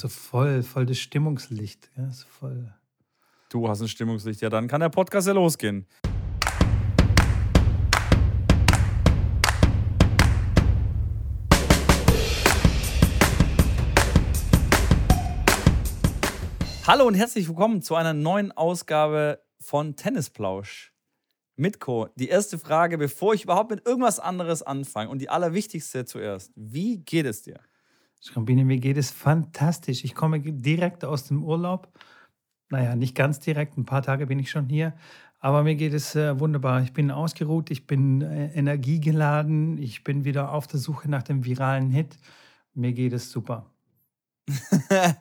so voll, voll das Stimmungslicht. Ja, so voll. Du hast ein Stimmungslicht. Ja, dann kann der Podcast ja losgehen. Hallo und herzlich willkommen zu einer neuen Ausgabe von Tennisplausch. Mitko, die erste Frage, bevor ich überhaupt mit irgendwas anderes anfange und die allerwichtigste zuerst. Wie geht es dir? Schrambini, mir geht es fantastisch. Ich komme direkt aus dem Urlaub. Naja, nicht ganz direkt, ein paar Tage bin ich schon hier. Aber mir geht es äh, wunderbar. Ich bin ausgeruht, ich bin äh, energiegeladen, ich bin wieder auf der Suche nach dem viralen Hit. Mir geht es super.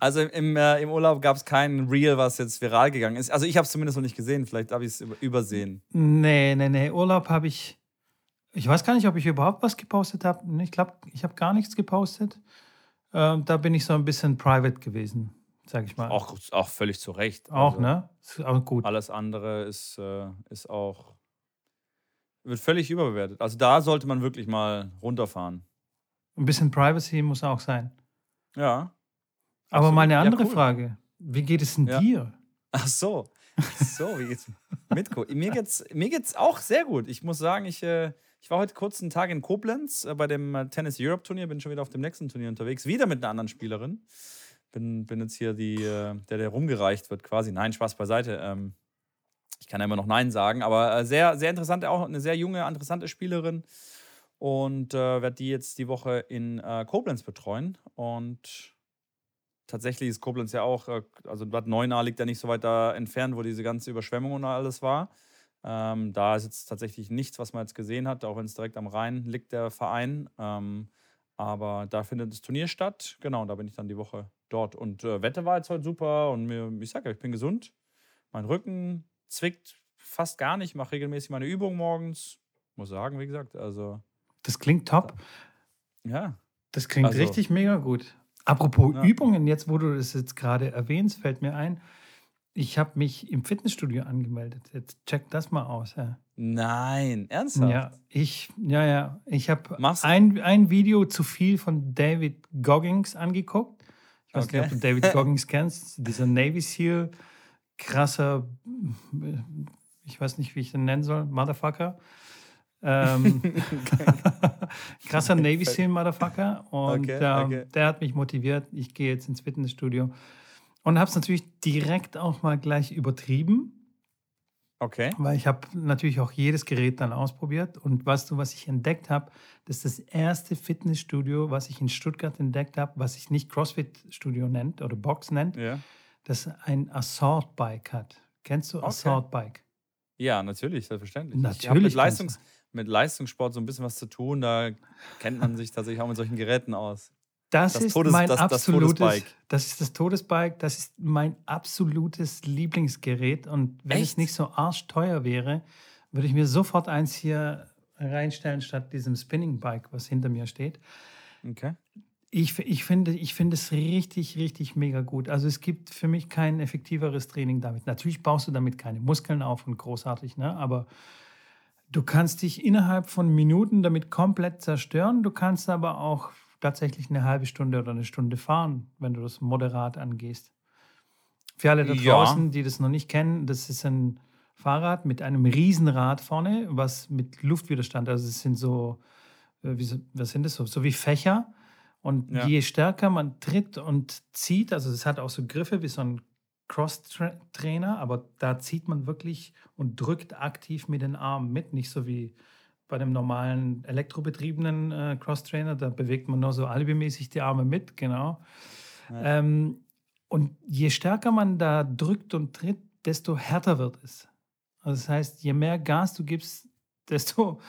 Also im, äh, im Urlaub gab es kein Reel, was jetzt viral gegangen ist. Also ich habe es zumindest noch nicht gesehen, vielleicht habe ich es übersehen. Nee, nee, nee. Urlaub habe ich. Ich weiß gar nicht, ob ich überhaupt was gepostet habe. Ich glaube, ich habe gar nichts gepostet. Ähm, da bin ich so ein bisschen private gewesen, sage ich mal. Auch, auch völlig zu Recht. Auch, also, ne? Ist auch gut. Alles andere ist, äh, ist auch. wird völlig überbewertet. Also da sollte man wirklich mal runterfahren. Ein bisschen Privacy muss auch sein. Ja. Aber Absolut. meine andere ja, cool. Frage, wie geht es denn ja. dir? Ach so. So, wie geht's Mitko? Mir geht's, mir geht's auch sehr gut. Ich muss sagen, ich, äh, ich war heute kurz einen Tag in Koblenz äh, bei dem äh, Tennis Europe Turnier, bin schon wieder auf dem nächsten Turnier unterwegs, wieder mit einer anderen Spielerin. Bin, bin jetzt hier die, äh, der, der rumgereicht wird quasi. Nein, Spaß beiseite. Ähm, ich kann ja immer noch Nein sagen, aber sehr, sehr interessante, auch eine sehr junge, interessante Spielerin. Und äh, werde die jetzt die Woche in Koblenz betreuen. Und tatsächlich ist Koblenz ja auch, also Bad Neuenahr liegt ja nicht so weit da entfernt, wo diese ganze Überschwemmung und alles war. Ähm, da ist jetzt tatsächlich nichts, was man jetzt gesehen hat, auch wenn es direkt am Rhein liegt, der Verein. Ähm, aber da findet das Turnier statt. Genau, da bin ich dann die Woche dort. Und äh, Wetter war jetzt heute super und mir, ich sage ja, ich bin gesund. Mein Rücken zwickt fast gar nicht. Ich mache regelmäßig meine Übung morgens. Muss sagen, wie gesagt, also. Das klingt top. Ja. Das klingt also, richtig mega gut. Apropos ja. Übungen, jetzt wo du das jetzt gerade erwähnst, fällt mir ein, ich habe mich im Fitnessstudio angemeldet. Jetzt check das mal aus. Ja. Nein, ernsthaft? Ja, ich, ja, ja. Ich habe ein, ein Video zu viel von David Goggins angeguckt. Ich weiß okay. nicht, ob du David Goggins kennst. Dieser Navy SEAL, krasser, ich weiß nicht, wie ich den nennen soll, Motherfucker. Ähm, krasser Navy SEAL Motherfucker. Und okay, ähm, okay. der hat mich motiviert. Ich gehe jetzt ins Fitnessstudio. Und habe es natürlich direkt auch mal gleich übertrieben. Okay. Weil ich habe natürlich auch jedes Gerät dann ausprobiert. Und weißt du, was ich entdeckt habe? Das ist das erste Fitnessstudio, was ich in Stuttgart entdeckt habe, was sich nicht CrossFit-Studio nennt oder Box nennt, ja. das ein Assault-Bike hat. Kennst du okay. Assault-Bike? Ja, natürlich, selbstverständlich. Natürlich. mit, Leistungs mit Leistungssport so ein bisschen was zu tun. Da kennt man sich tatsächlich auch mit solchen Geräten aus. Das, das ist Todes, mein das, absolutes, das, das, ist das Todesbike. Das ist mein absolutes Lieblingsgerät. Und wenn Echt? es nicht so arschteuer wäre, würde ich mir sofort eins hier reinstellen statt diesem Spinning-Bike, was hinter mir steht. Okay. Ich, ich, finde, ich finde es richtig, richtig mega gut. Also es gibt für mich kein effektiveres Training damit. Natürlich baust du damit keine Muskeln auf und großartig, ne? aber du kannst dich innerhalb von Minuten damit komplett zerstören. Du kannst aber auch tatsächlich eine halbe Stunde oder eine Stunde fahren, wenn du das moderat angehst. Für alle da draußen, ja. die das noch nicht kennen, das ist ein Fahrrad mit einem Riesenrad vorne, was mit Luftwiderstand, also es sind so, äh, wie, was sind das so, so wie Fächer und ja. je stärker man tritt und zieht, also es hat auch so Griffe wie so ein Cross-Trainer, aber da zieht man wirklich und drückt aktiv mit den Armen mit, nicht so wie bei dem normalen elektrobetriebenen äh, Cross-Trainer, da bewegt man nur so alibimäßig die Arme mit, genau. Ja. Ähm, und je stärker man da drückt und tritt, desto härter wird es. Also das heißt, je mehr Gas du gibst, desto,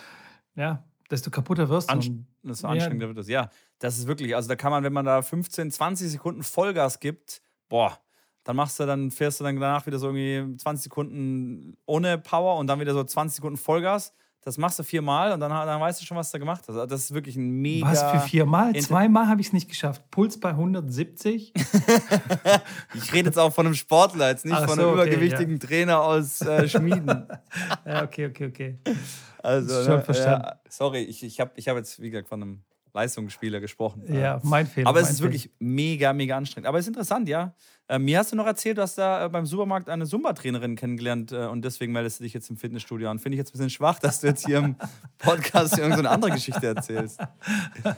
ja, desto kaputter wirst du. Anst desto anstrengender ja. wird es. Ja, das ist wirklich, also da kann man, wenn man da 15, 20 Sekunden Vollgas gibt, boah, dann machst du, dann fährst du dann danach wieder so irgendwie 20 Sekunden ohne Power und dann wieder so 20 Sekunden Vollgas. Das machst du viermal und dann, dann weißt du schon, was du gemacht hast. Also das ist wirklich ein mega. Was für viermal? Zweimal habe ich es nicht geschafft. Puls bei 170. ich rede jetzt auch von einem Sportler, jetzt nicht Ach von einem okay, übergewichtigen ja. Trainer aus äh, Schmieden. ja, okay, okay, okay. Also, schon ne, verstanden. Ja, sorry, ich, ich habe ich hab jetzt, wie gesagt, von einem Leistungsspieler gesprochen. Ja, mein Fehler. Aber es ist Fehler. wirklich mega, mega anstrengend. Aber es ist interessant, ja. Äh, mir hast du noch erzählt, du hast da äh, beim Supermarkt eine Zumba-Trainerin kennengelernt äh, und deswegen meldest du dich jetzt im Fitnessstudio an. Finde ich jetzt ein bisschen schwach, dass du jetzt hier im Podcast irgendeine andere Geschichte erzählst.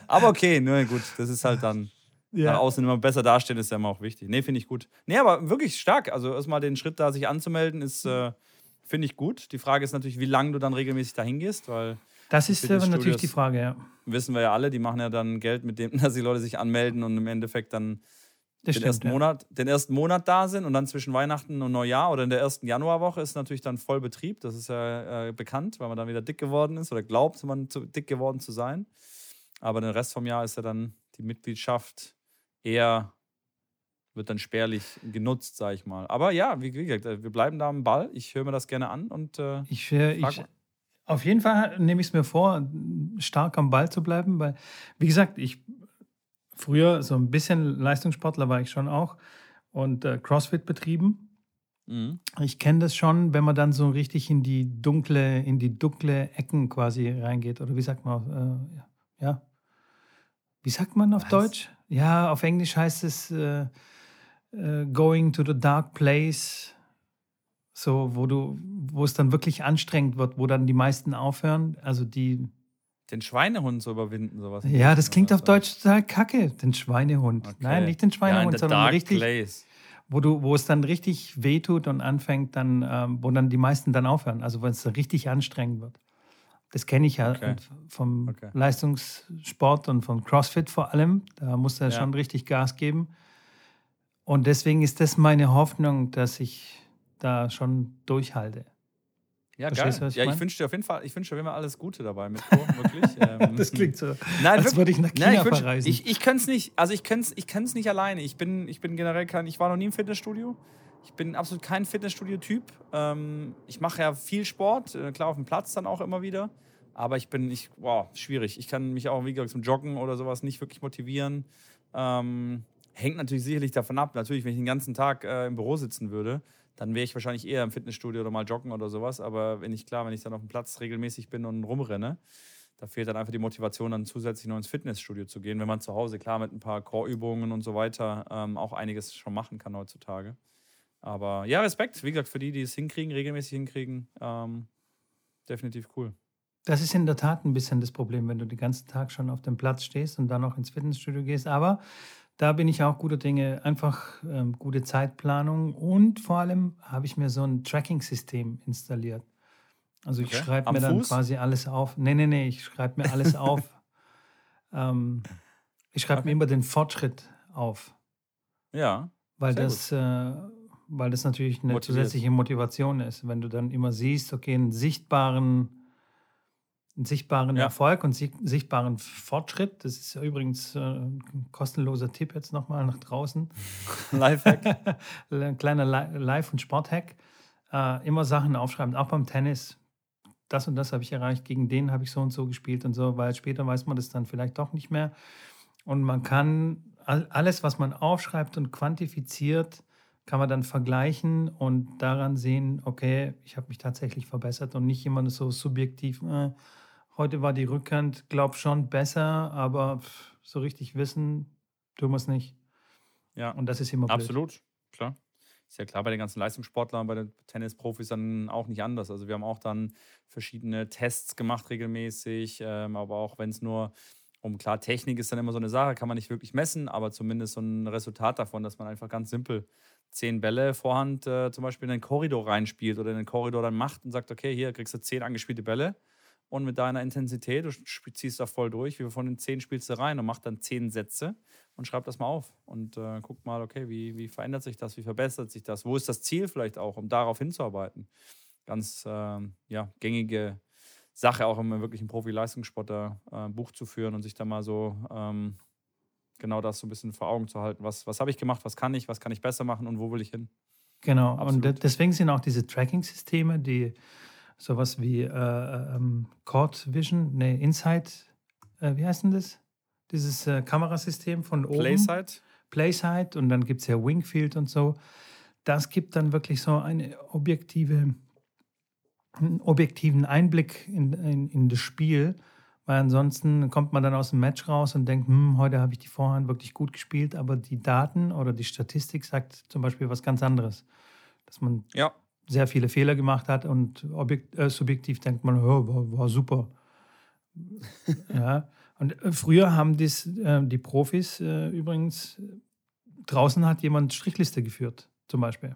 Aber okay, nur gut, das ist halt dann nach Ja. außen immer besser dastehen, ist ja immer auch wichtig. Nee, finde ich gut. Nee, aber wirklich stark. Also erstmal den Schritt da, sich anzumelden, ist, äh, finde ich gut. Die Frage ist natürlich, wie lange du dann regelmäßig dahin gehst, weil Das ist äh, natürlich die Frage, ja. wissen wir ja alle, die machen ja dann Geld mit dem, dass die Leute sich anmelden und im Endeffekt dann den, stimmt. ersten Ja. Monat, den ersten Monat da sind und dann zwischen Weihnachten und Neujahr oder in der ersten Januarwoche ist natürlich dann voll Betrieb. Das ist ja äh, bekannt, weil man dann wieder dick geworden ist oder glaubt, man zu, dick geworden zu sein. Aber den Rest vom Jahr ist ja dann die Mitgliedschaft eher, wird dann spärlich genutzt, sag ich mal. Aber ja, wie, wie gesagt, äh, wir bleiben da am Ball. Ich höre mir das gerne an und äh, Ich, äh, ich. Auf jeden Fall nehme ich es mir vor, stark am Ball zu bleiben, weil, wie gesagt, ich früher so ein bisschen Leistungssportler war ich schon auch und äh, CrossFit betrieben. mhm. Ich kenne das schon, wenn man dann so richtig in die dunkle, in die dunkle Ecken quasi reingeht. Oder wie sagt man? Äh, ja. Wie sagt man auf Was? Deutsch? Ja, auf Englisch heißt es äh, äh, going to the dark place. So, wo du, wo es dann wirklich anstrengend wird, wo dann die meisten aufhören. Also die, den Schweinehund zu überwinden, sowas. ja, das klingt auf so. Deutsch total kacke, den Schweinehund. Okay. Nein, nicht den ja, in Schweinehund, the sondern richtig, place. wo, du, wo es dann richtig wehtut und anfängt, dann, ähm, wo dann die meisten dann aufhören. Also wenn es dann richtig anstrengend wird. Das kenne ich ja Okay. vom Okay. Leistungssport und von CrossFit vor allem. Da muss er Ja. schon richtig Gas geben. Und deswegen ist das meine Hoffnung, dass ich da schon durchhalte. Ja, Verstehst du, geil. was ich ja, ich wünsche dir auf jeden Fall, ich wünsche dir immer alles Gute dabei, Mitko, wirklich. Ähm, Das klingt so, Nein, als würde ich nach China Nein, ich, wünsch- verreisen. ich, ich kann es nicht, also ich kann es ich nicht alleine. Ich bin, ich bin generell kein, ich war noch nie im Fitnessstudio. Ich bin absolut kein Fitnessstudio-Typ. Ähm, ich mache ja viel Sport, äh, klar auf dem Platz dann auch immer wieder. Aber ich bin, ich, wow, schwierig. Ich kann mich auch, wie gesagt, zum Joggen oder sowas nicht wirklich motivieren. Ähm, hängt natürlich sicherlich davon ab. Natürlich, wenn ich den ganzen Tag äh, im Büro sitzen würde, dann wäre ich wahrscheinlich eher im Fitnessstudio oder mal joggen oder sowas. Aber wenn ich, klar, wenn ich dann auf dem Platz regelmäßig bin und rumrenne, da fehlt dann einfach die Motivation, dann zusätzlich noch ins Fitnessstudio zu gehen, wenn man zu Hause, klar, mit ein paar Core-Übungen und so weiter ähm, auch einiges schon machen kann heutzutage. Aber ja, Respekt, wie gesagt, für die, die es hinkriegen, regelmäßig hinkriegen. Ähm, definitiv cool. Das ist in der Tat ein bisschen das Problem, wenn du den ganzen Tag schon auf dem Platz stehst und dann noch ins Fitnessstudio gehst. Aber da bin ich auch guter Dinge. Einfach ähm, gute Zeitplanung und vor allem habe ich mir so ein Tracking-System installiert. Also ich Okay. schreibe Am mir dann Fuß? quasi alles auf. Nee, nee, nee, ich schreibe mir alles auf. Ähm, ich schreibe mir Okay. immer den Fortschritt auf, Ja, weil das, äh, weil das natürlich eine Motiviert. zusätzliche Motivation ist. Wenn du dann immer siehst, okay, einen sichtbaren einen sichtbaren Ja. Erfolg und sichtbaren Fortschritt. Das ist ja übrigens äh, ein kostenloser Tipp jetzt nochmal nach draußen. Lifehack. Ein kleiner Li- Live- und Sporthack. Äh, immer Sachen aufschreiben, auch beim Tennis. Das und das habe ich erreicht, gegen den habe ich so und so gespielt und so, weil später weiß man das dann vielleicht doch nicht mehr. Und man kann all- alles, was man aufschreibt und quantifiziert, kann man dann vergleichen und daran sehen, okay, ich habe mich tatsächlich verbessert und nicht immer so subjektiv, äh, heute war die Rückhand, glaub schon besser, aber pff, so richtig wissen tun wir es nicht. Ja, Und das ist immer blöd. absolut, klar. Ist ja klar bei den ganzen Leistungssportlern, bei den Tennisprofis dann auch nicht anders. Also wir haben auch dann verschiedene Tests gemacht regelmäßig, ähm, aber auch wenn es nur um klar, Technik ist dann immer so eine Sache, kann man nicht wirklich messen, aber zumindest so ein Resultat davon, dass man einfach ganz simpel zehn Bälle Vorhand äh, zum Beispiel in den Korridor reinspielt oder in den Korridor dann macht und sagt, okay, hier kriegst du zehn angespielte Bälle und mit deiner Intensität, du ziehst da voll durch, wie von den zehn spielst du rein und mach dann zehn Sätze und schreib das mal auf und äh, guck mal, okay, wie, wie verändert sich das, wie verbessert sich das, wo ist das Ziel vielleicht auch, um darauf hinzuarbeiten. Ganz ähm, ja, gängige Sache, auch im wirklichen Profi-Leistungssport da äh, Buch zu führen und sich da mal so ähm, genau das so ein bisschen vor Augen zu halten. Was, was habe ich gemacht, was kann ich, was kann ich besser machen und wo will ich hin? Genau, und Absolut. de- deswegen sind auch diese Tracking-Systeme, die sowas wie äh, ähm, Chord Vision, nee, Insight, äh, wie heißt denn das? Dieses äh, Kamerasystem von oben. Playside? Playsight und dann gibt es ja Wingfield und so. Das gibt dann wirklich so eine objektive, einen objektiven Einblick in, in, in das Spiel, Weil ansonsten kommt man dann aus dem Match raus und denkt, hm, heute habe ich die Vorhand wirklich gut gespielt, aber die Daten oder die Statistik sagt zum Beispiel was ganz anderes. Dass man Ja, sehr viele Fehler gemacht hat und objekt, äh, subjektiv denkt man, oh, war, war super. ja. Und äh, früher haben dies, äh, die Profis äh, übrigens, draußen hat jemand Strichliste geführt, zum Beispiel.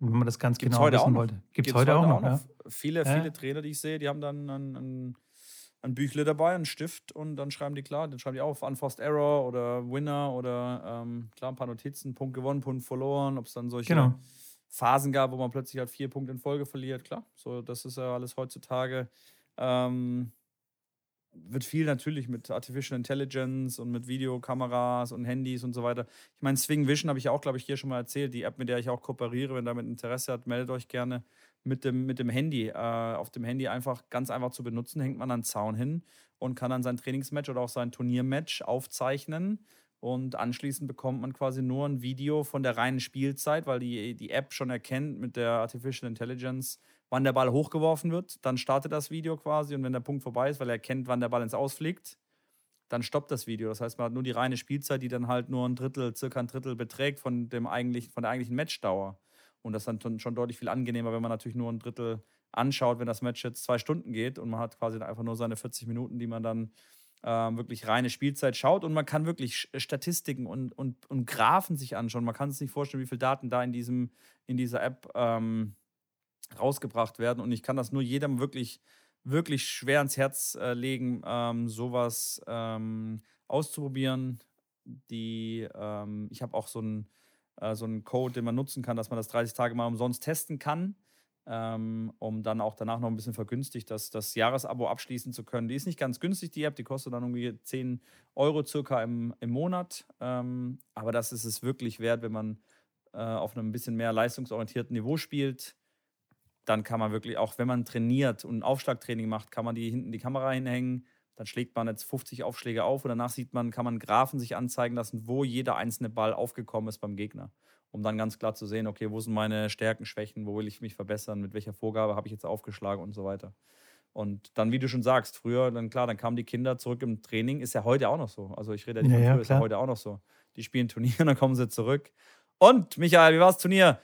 Wenn man das ganz Gibt's genau heute auch wissen noch. wollte. Gibt es Gibt's heute, auch noch, ja. Viele, Ja. viele Trainer, die ich sehe, die haben dann ein, ein, ein Büchle dabei, einen Stift und dann schreiben die klar, dann schreiben die auf Unforced Error oder Winner oder ähm, klar ein paar Notizen, Punkt gewonnen, Punkt verloren, ob es dann solche Genau. Phasen gab, wo man plötzlich halt vier Punkte in Folge verliert, klar. So, das ist ja alles heutzutage. Ähm, wird viel natürlich mit Artificial Intelligence und mit Videokameras und Handys und so weiter. Ich meine, Swing Vision habe ich auch, glaube ich, hier schon mal erzählt. Die App, mit der ich auch kooperiere, wenn damit Interesse hat, meldet euch gerne mit dem, mit dem Handy. Äh, auf dem Handy einfach ganz einfach zu benutzen, hängt man an den Zaun hin und kann dann sein Trainingsmatch oder auch sein Turniermatch aufzeichnen. Und anschließend bekommt man quasi nur ein Video von der reinen Spielzeit, weil die, die App schon erkennt mit der Artificial Intelligence, wann der Ball hochgeworfen wird. Dann startet das Video quasi und wenn der Punkt vorbei ist, weil er erkennt, wann der Ball ins Ausfliegt, dann stoppt das Video. Das heißt, man hat nur die reine Spielzeit, die dann halt nur ein Drittel, circa ein Drittel beträgt von, dem eigentlichen, von der eigentlichen Matchdauer. Und das ist dann schon- deutlich viel angenehmer, wenn man natürlich nur ein Drittel anschaut, wenn das Match jetzt zwei Stunden geht und man hat quasi einfach nur seine 40 Minuten, die man dann ähm, wirklich reine Spielzeit schaut und man kann wirklich Sch- Statistiken und, und, und Graphen sich anschauen. Man kann sich nicht vorstellen, wie viele Daten da in, diesem, in dieser App ähm, rausgebracht werden. Und ich kann das nur jedem wirklich, wirklich schwer ans Herz äh, legen, ähm, sowas ähm, auszuprobieren. Die, ähm, ich habe auch so einen, äh, so einen Code, den man nutzen kann, dass man das 30 Tage mal umsonst testen kann, ähm, um dann auch danach noch ein bisschen vergünstigt das, das Jahresabo abschließen zu können. Die ist nicht ganz günstig, die App, die kostet dann irgendwie 10 Euro circa im, im Monat. Ähm, aber das ist es wirklich wert, wenn man äh, auf einem bisschen mehr leistungsorientierten Niveau spielt dann kann man wirklich, auch wenn man trainiert und ein Aufschlagtraining macht, kann man die hinten die Kamera hinhängen. Dann schlägt man jetzt 50 Aufschläge auf und danach sieht man, kann man Graphen sich anzeigen lassen, wo jeder einzelne Ball aufgekommen ist beim Gegner. Um dann ganz klar zu sehen, okay, wo sind meine Stärken, Schwächen, wo will ich mich verbessern, mit welcher Vorgabe habe ich jetzt aufgeschlagen und so weiter. Und dann, wie du schon sagst, früher, dann klar, dann kamen die Kinder zurück im Training, ist ja heute auch noch so. Also ich rede ja nicht Ja, von ja, früher, ist ja heute auch noch so. Die spielen Turnier und dann kommen sie zurück. Und, Michael, wie war das Turnier?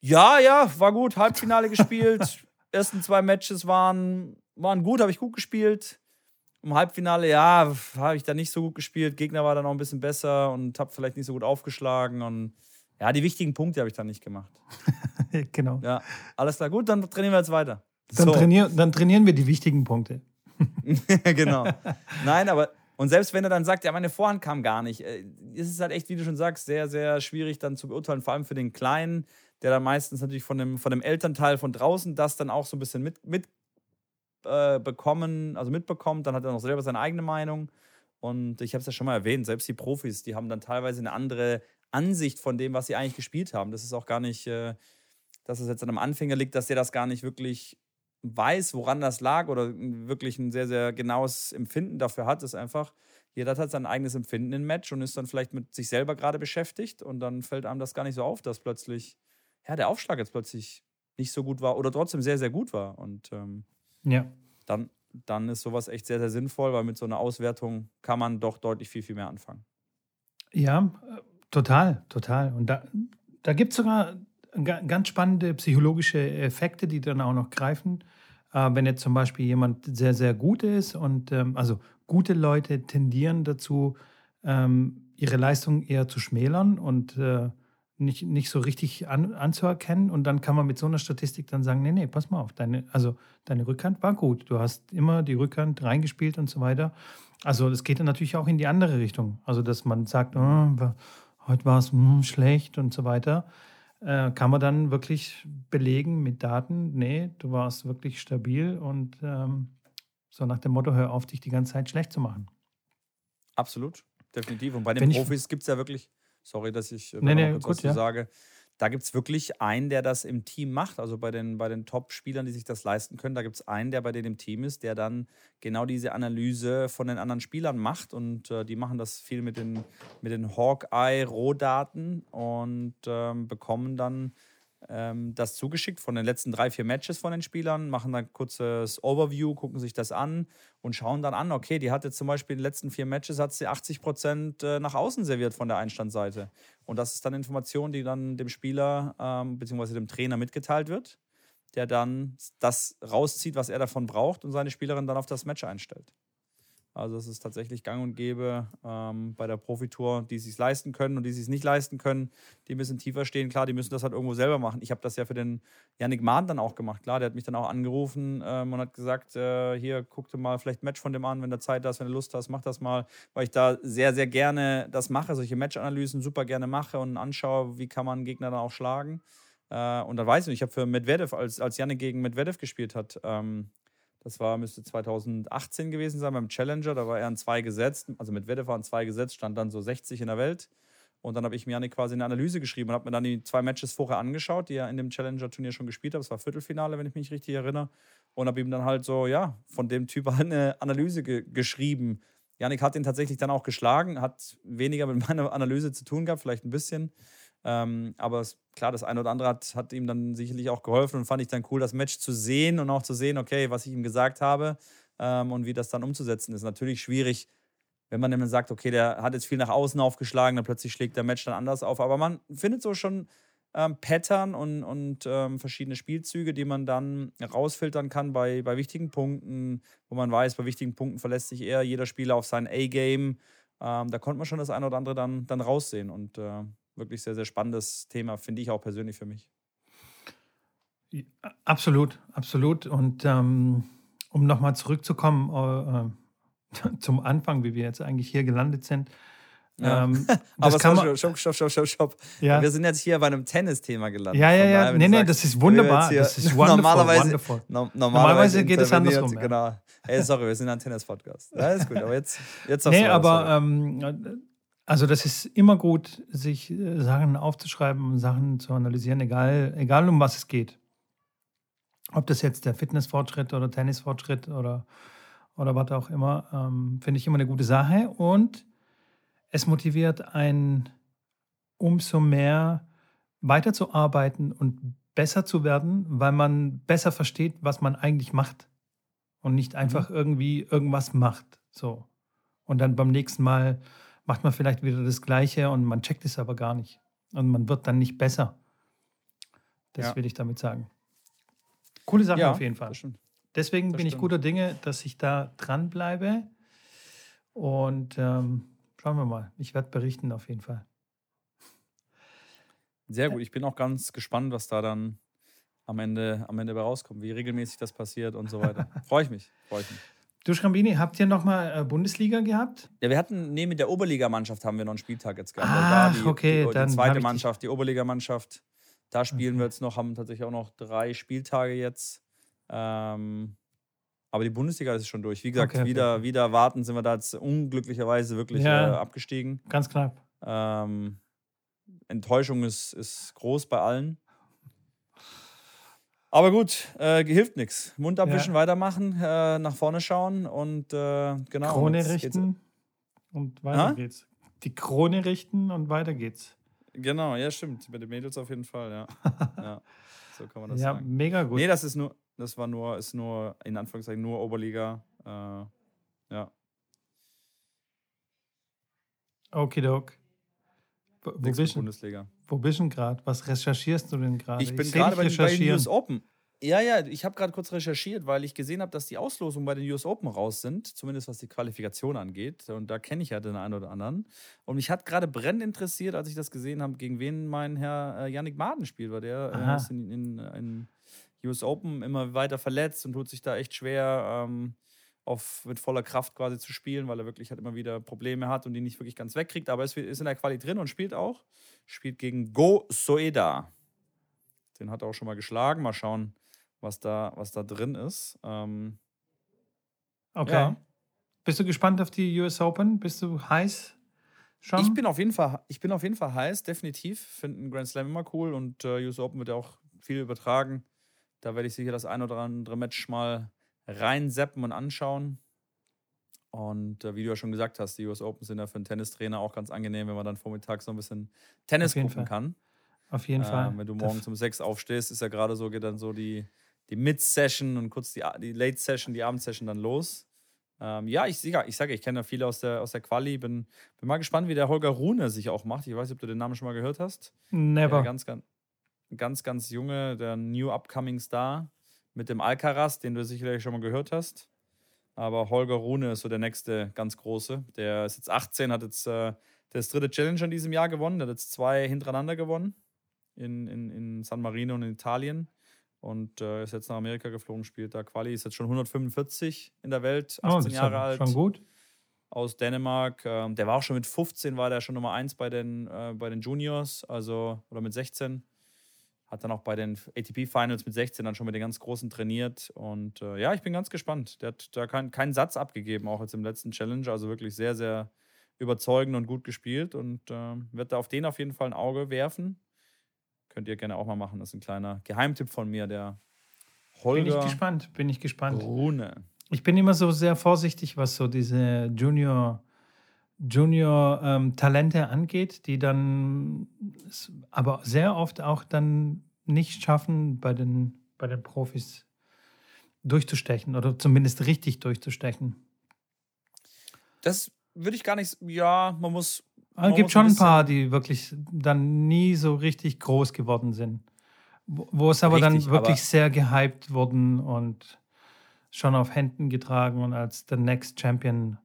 Ja, ja, war gut. Halbfinale gespielt. Ersten zwei Matches waren, waren gut, habe ich gut gespielt. Im Halbfinale, ja, habe ich da nicht so gut gespielt. Gegner war dann auch ein bisschen besser und habe vielleicht nicht so gut aufgeschlagen. Und ja, die wichtigen Punkte habe ich dann nicht gemacht. genau. Ja, alles klar, gut, dann trainieren wir jetzt weiter. Dann, So. trainier, dann trainieren wir die wichtigen Punkte. genau. Nein, aber und selbst wenn er dann sagt, ja, meine Vorhand kam gar nicht, äh, ist es halt echt, wie du schon sagst, sehr, sehr schwierig dann zu beurteilen, vor allem für den Kleinen, der dann meistens natürlich von dem, von dem Elternteil von draußen das dann auch so ein bisschen mit, mit äh, bekommen, also mitbekommt, dann hat er noch selber seine eigene Meinung. Und ich habe es ja schon mal erwähnt, selbst die Profis, die haben dann teilweise eine andere Ansicht von dem, was sie eigentlich gespielt haben. Das ist auch gar nicht, äh, dass es jetzt an einem Anfänger liegt, dass der das gar nicht wirklich weiß, woran das lag oder wirklich ein sehr, sehr genaues Empfinden dafür hat, ist einfach, jeder hat sein eigenes Empfinden im Match und ist dann vielleicht mit sich selber gerade beschäftigt und dann fällt einem das gar nicht so auf, dass plötzlich, ja, der Aufschlag jetzt plötzlich nicht so gut war oder trotzdem sehr, sehr gut war. Und ähm, Ja. dann, dann ist sowas echt sehr, sehr sinnvoll, weil mit so einer Auswertung kann man doch deutlich viel, viel mehr anfangen. Ja, äh, total, total. Und da, da gibt es sogar ga- ganz spannende psychologische Effekte, die dann auch noch greifen. Äh, wenn jetzt zum Beispiel jemand sehr, sehr gut ist und ähm, also gute Leute tendieren dazu, ähm, ihre Leistung eher zu schmälern und äh, nicht, nicht so richtig an, anzuerkennen. Und dann kann man mit so einer Statistik dann sagen, nee, nee, pass mal auf, deine, also deine Rückhand war gut. Du hast immer die Rückhand reingespielt und so weiter. Also das geht dann natürlich auch in die andere Richtung. Also dass man sagt, oh, heute war es hm, schlecht und so weiter. Äh, kann man dann wirklich belegen mit Daten, nee, du warst wirklich stabil und ähm, so nach dem Motto, hör auf, dich die ganze Zeit schlecht zu machen. Absolut, definitiv. Und bei den Wenn Profis gibt es ja wirklich, sorry, dass ich äh, Nee, noch nee, kurz gut, ja. sage, da gibt es wirklich einen, der das im Team macht. Also bei den, bei den Top-Spielern, die sich das leisten können, da gibt es einen, der bei denen im Team ist, der dann genau diese Analyse von den anderen Spielern macht. Und äh, die machen das viel mit den, mit den Hawkeye-Rohdaten und ähm, bekommen dann das zugeschickt von den letzten drei, vier Matches von den Spielern, machen dann kurzes Overview, gucken sich das an und schauen dann an, okay, die hat jetzt zum Beispiel in den letzten vier Matches hat sie 80 Prozent äh, nach außen serviert von der Einstandseite. Und das ist dann Information, die dann dem Spieler ähm, bzw. dem Trainer mitgeteilt wird, der dann das rauszieht, was er davon braucht und seine Spielerin dann auf das Match einstellt. Also es ist tatsächlich gang und gäbe ähm, bei der Profitour, die es sich leisten können und die es sich nicht leisten können, die ein bisschen tiefer stehen. Klar, die müssen das halt irgendwo selber machen. Ich habe das ja für den Yannick Mahn dann auch gemacht. Klar, der hat mich dann auch angerufen ähm, und hat gesagt, äh, hier, guck dir mal vielleicht ein Match von dem an, wenn du Zeit hast, wenn du Lust hast, mach das mal. Weil ich da sehr, sehr gerne das mache, solche Match-Analysen super gerne mache und anschaue, wie kann man Gegner dann auch schlagen. Äh, und dann weiß ich nicht, ich habe für Medvedev, als, als Yannick gegen Medvedev gespielt hat, ähm, das war, müsste 2018 gewesen sein beim Challenger. Da war er an zwei gesetzt. Also mit Wette war an zwei gesetzt, stand dann so 60 in der Welt. Und dann habe ich mir quasi eine Analyse geschrieben und habe mir dann die zwei Matches vorher angeschaut, die er in dem Challenger-Turnier schon gespielt hat. Das war Viertelfinale, wenn ich mich richtig erinnere. Und habe ihm dann halt so, ja, von dem Typ halt eine Analyse ge geschrieben. Janik hat ihn tatsächlich dann auch geschlagen, hat weniger mit meiner Analyse zu tun gehabt, vielleicht ein bisschen. Ähm, aber es, klar, das eine oder andere hat, hat ihm dann sicherlich auch geholfen und fand ich dann cool, das Match zu sehen und auch zu sehen, okay, was ich ihm gesagt habe ähm, und wie das dann umzusetzen ist. Natürlich schwierig, wenn man dann sagt, okay, der hat jetzt viel nach außen aufgeschlagen, dann plötzlich schlägt der Match dann anders auf. Aber man findet so schon ähm, Pattern und, und ähm, verschiedene Spielzüge, die man dann rausfiltern kann bei, bei wichtigen Punkten, wo man weiß, bei wichtigen Punkten verlässt sich eher jeder Spieler auf sein A-Game. Ähm, da konnte man schon das eine oder andere dann, dann raussehen. Und äh, wirklich sehr, sehr spannendes Thema, finde ich auch persönlich für mich. Absolut, absolut. Und ähm, um nochmal zurückzukommen äh, zum Anfang, wie wir jetzt eigentlich hier gelandet sind. Ja. Ähm, Aber stopp, stopp, stopp, stopp, stopp, stopp. Ja. Wir sind jetzt hier bei einem Tennisthema gelandet. Ja, ja, ja. Nee, nee, das ist wunderbar. Das ist wonderful, normalerweise, wonderful. No, normalerweise, normalerweise, geht es andersrum. Ja. Genau. Ey, sorry, wir sind ein Tennis-Podcast. Ja, ist gut. Aber jetzt, jetzt Nee, aber ähm, also das ist immer gut, sich äh, Sachen aufzuschreiben und Sachen zu analysieren, egal, egal um was es geht. Ob das jetzt der Fitnessfortschritt oder Tennisfortschritt oder, oder was auch immer, ähm, finde ich immer eine gute Sache. Und es motiviert einen umso mehr weiterzuarbeiten und besser zu werden, weil man besser versteht, was man eigentlich macht und nicht einfach mhm. irgendwie irgendwas macht. So. Und dann beim nächsten Mal macht man vielleicht wieder das Gleiche und man checkt es aber gar nicht. Und man wird dann nicht besser. Das ja. will ich damit sagen. Coole Sache ja, auf jeden Fall. Deswegen bin stimmt. ich guter Dinge, dass ich da dranbleibe. Und ähm, schauen wir mal. Ich werde berichten auf jeden Fall. Sehr gut. Ich bin auch ganz gespannt, was da dann am Ende, am Ende bei rauskommt, wie regelmäßig das passiert und so weiter. Freue ich mich. Freue ich mich. Du Schrambini, habt ihr nochmal äh, Bundesliga gehabt? Ja, wir hatten, neben der Oberligamannschaft haben wir noch einen Spieltag jetzt gehabt. Ah, die, okay, die, dann die zweite Mannschaft, die Oberligamannschaft, da spielen okay. wir jetzt noch, haben tatsächlich auch noch drei Spieltage jetzt. Ähm, aber die Bundesliga ist schon durch. Wie gesagt, okay, wieder, okay. wieder warten sind wir da jetzt unglücklicherweise wirklich ja, äh, abgestiegen. Ganz knapp. Ähm, Enttäuschung ist, ist groß bei allen. Aber gut, äh, hilft nichts. Mund abwischen, ja. weitermachen, äh, nach vorne schauen und äh, genau. Krone richten und weiter ha? geht's. Die Krone richten und weiter geht's. Genau, ja, stimmt. Mit den Mädels auf jeden Fall, ja. ja so kann man das ja, sagen. Ja, mega gut. Nee, das ist nur, das war nur, ist nur, in Anführungszeichen, nur Oberliga. Äh, ja. Okidok. Wo, wo bist du? Bundesliga. Wo bist du gerade? Was recherchierst du denn gerade? Ich bin gerade bei, bei den US Open. Ja, ja, ich habe gerade kurz recherchiert, weil ich gesehen habe, dass die Auslosungen bei den US Open raus sind, zumindest was die Qualifikation angeht. Und da kenne ich ja den einen oder anderen. Und mich hat gerade brennend interessiert, als ich das gesehen habe, gegen wen mein Herr äh, Yannick Maden spielt, weil der äh, ist in, in, in, US Open immer weiter verletzt und tut sich da echt schwer. Ähm, auf, mit voller Kraft quasi zu spielen, weil er wirklich halt immer wieder Probleme hat und die nicht wirklich ganz wegkriegt. Aber er ist in der Quali drin und spielt auch. Spielt gegen Go Soeda. Den hat er auch schon mal geschlagen. Mal schauen, was da, was da drin ist. Ähm, okay. Ja. Bist du gespannt auf die US Open? Bist du heiß? Schon? Ich bin auf jeden Fall, ich bin auf jeden Fall heiß, definitiv. Finde einen Grand Slam immer cool und äh, US Open wird ja auch viel übertragen. Da werde ich sicher das ein oder andere Match mal reinseppen und anschauen. Und äh, wie du ja schon gesagt hast, die US Open sind ja für einen Tennistrainer auch ganz angenehm, wenn man dann vormittags so ein bisschen Tennis gucken Fall. kann. Auf jeden äh, Fall. Wenn du morgens um sechs aufstehst, ist ja gerade so, geht dann so die, die Mid-Session und kurz die, die Late-Session, die Abendsession dann los. Ähm, ja, ich, ich sage, ich kenne ja viele aus der, aus der Quali. Bin, bin mal gespannt, wie der Holger Rune sich auch macht. Ich weiß nicht, ob du den Namen schon mal gehört hast. Never. Der ganz, ganz, ganz, ganz junge, der New Upcoming Star mit dem Alcaraz, den du sicherlich schon mal gehört hast. Aber Holger Rune ist so der nächste ganz große. Der ist jetzt 18, hat jetzt äh, das dritte Challenge in diesem Jahr gewonnen. Der hat jetzt zwei hintereinander gewonnen in, in, in San Marino und in Italien. Und äh, ist jetzt nach Amerika geflogen, spielt da Quali, ist jetzt schon 145 in der Welt, 18 oh, Jahre alt. Schon gut. Aus Dänemark. Ähm, der war auch schon mit 15, war der schon Nummer 1 bei den, äh, bei den Juniors, also oder mit 16. Hat dann auch bei den ATP-Finals mit 16 dann schon mit den ganz Großen trainiert. Und äh, ja, ich bin ganz gespannt. Der hat da kein, keinen Satz abgegeben, auch jetzt im letzten Challenge. Also wirklich sehr, sehr überzeugend und gut gespielt. Und äh, wird da auf den auf jeden Fall ein Auge werfen. Könnt ihr gerne auch mal machen. Das ist ein kleiner Geheimtipp von mir, der Holger. Bin ich gespannt, bin ich gespannt. Rune. Ich bin immer so sehr vorsichtig, was so diese Junior, Junior ähm, Talente angeht, die dann aber sehr oft auch dann nicht schaffen, bei den, bei den Profis durchzustechen oder zumindest richtig durchzustechen. Das würde ich gar nicht. Ja, man muss es gibt schon ein paar, die wirklich dann nie so richtig groß geworden sind. Wo es aber richtig, dann wirklich aber sehr gehypt wurden und schon auf Händen getragen und als der Next Champion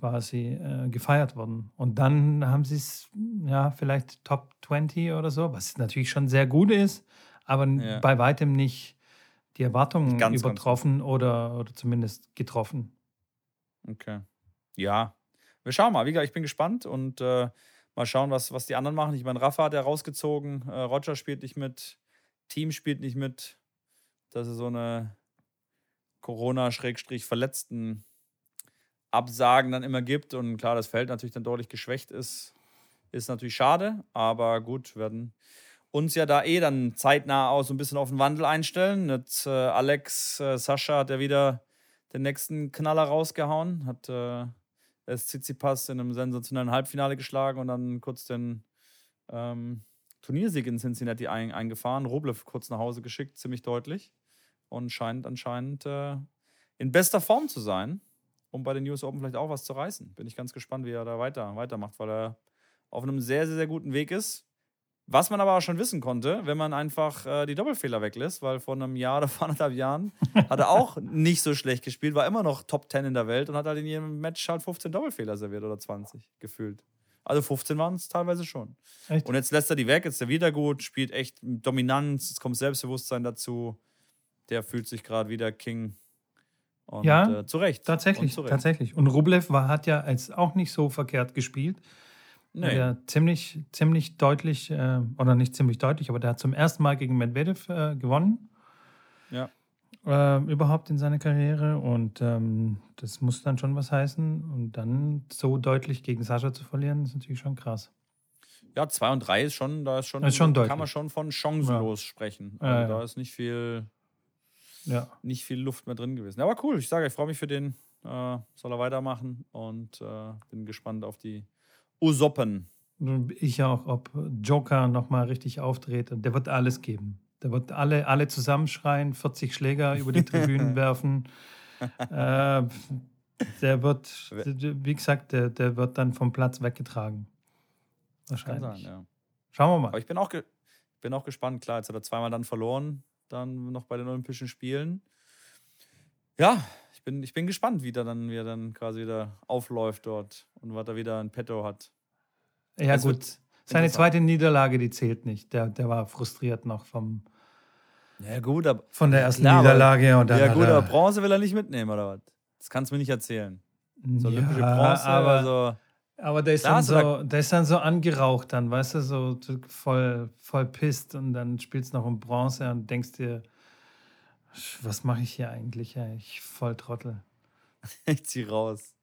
quasi äh, gefeiert wurden. Und dann haben sie es, ja, vielleicht Top 20 oder so, was natürlich schon sehr gut ist, aber ja. bei weitem nicht die Erwartungen ganz, übertroffen ganz oder, oder zumindest getroffen. Okay. Ja, wir schauen mal. Wie gesagt, ich bin gespannt und äh, mal schauen, was, was die anderen machen. Ich meine, Rafa hat ja rausgezogen, äh, Roger spielt nicht mit, Team spielt nicht mit. Das ist so eine Corona-Verletzten Absagen dann immer gibt. Und klar, das Feld natürlich dann deutlich geschwächt ist, ist natürlich schade. Aber gut, werden uns ja da eh dann zeitnah auch so ein bisschen auf den Wandel einstellen. Mit äh, Alex, äh, Sascha hat ja wieder den nächsten Knaller rausgehauen, hat äh, ist Tsitsipas in einem sensationellen Halbfinale geschlagen und dann kurz den ähm, Turniersieg in Cincinnati ein, eingefahren. Rublev kurz nach Hause geschickt, ziemlich deutlich. Und scheint anscheinend äh, in bester Form zu sein, um bei den US Open vielleicht auch was zu reißen. Bin ich ganz gespannt, wie er da weiter, weitermacht, weil er auf einem sehr, sehr, sehr guten Weg ist. Was man aber auch schon wissen konnte, wenn man einfach äh, die Doppelfehler weglässt, weil vor einem Jahr oder vor anderthalb Jahren hat er auch nicht so schlecht gespielt, war immer noch Top 10 in der Welt und hat halt in jedem Match halt 15 Doppelfehler serviert oder 20 gefühlt. Also 15 waren es teilweise schon. Echt? Und jetzt lässt er die weg, jetzt ist er wieder gut, spielt echt Dominanz, jetzt kommt Selbstbewusstsein dazu. Der fühlt sich gerade wieder King. Und, ja, äh, zu Recht. Tatsächlich, und zu Recht. tatsächlich. Und Rublev war, hat ja als auch nicht so verkehrt gespielt. Nee. Der ziemlich, ziemlich deutlich, äh, oder nicht ziemlich deutlich, aber der hat zum ersten Mal gegen Medvedev äh, gewonnen. Ja. Äh, überhaupt in seiner Karriere. Und ähm, das muss dann schon was heißen. Und dann so deutlich gegen Sascha zu verlieren, ist natürlich schon krass. Ja, 2 und 3 ist schon, da ist schon, ist schon kann man schon von chancenlos ja. sprechen. Also ja, ja. da ist nicht viel, ja. nicht viel Luft mehr drin gewesen. Aber cool, ich sage, ich freue mich für den. Äh, soll er weitermachen und äh, bin gespannt auf die Usoppen. Ich auch, ob Joker nochmal richtig auftritt. Der wird alles geben. Der wird alle, alle zusammenschreien, 40 Schläger über die Tribünen werfen. Äh, der wird, wie gesagt, der, der wird dann vom Platz weggetragen. Wahrscheinlich. Kann sein, ja. Schauen wir mal. Aber ich bin auch, bin auch gespannt. Klar, jetzt hat er zweimal dann verloren, dann noch bei den Olympischen Spielen. Ja, ich bin, ich bin gespannt, wie er dann, wie er dann quasi wieder aufläuft dort und was er wieder in petto hat. Ja, das gut. Seine zweite Niederlage, die zählt nicht. Der, der war frustriert noch vom. Ja, gut, aber. Von der ersten klar, Niederlage und dann. Ja, gut, aber Bronze will er nicht mitnehmen, oder was? Das kannst du mir nicht erzählen. So ja, olympische Bronze, aber, also. Aber der ist, dann so, der ist dann so angeraucht, dann, weißt du, so voll, voll pisst und dann spielst du noch um Bronze und denkst dir, was mache ich hier eigentlich? Ja, ich voll Trottel. ich zieh raus.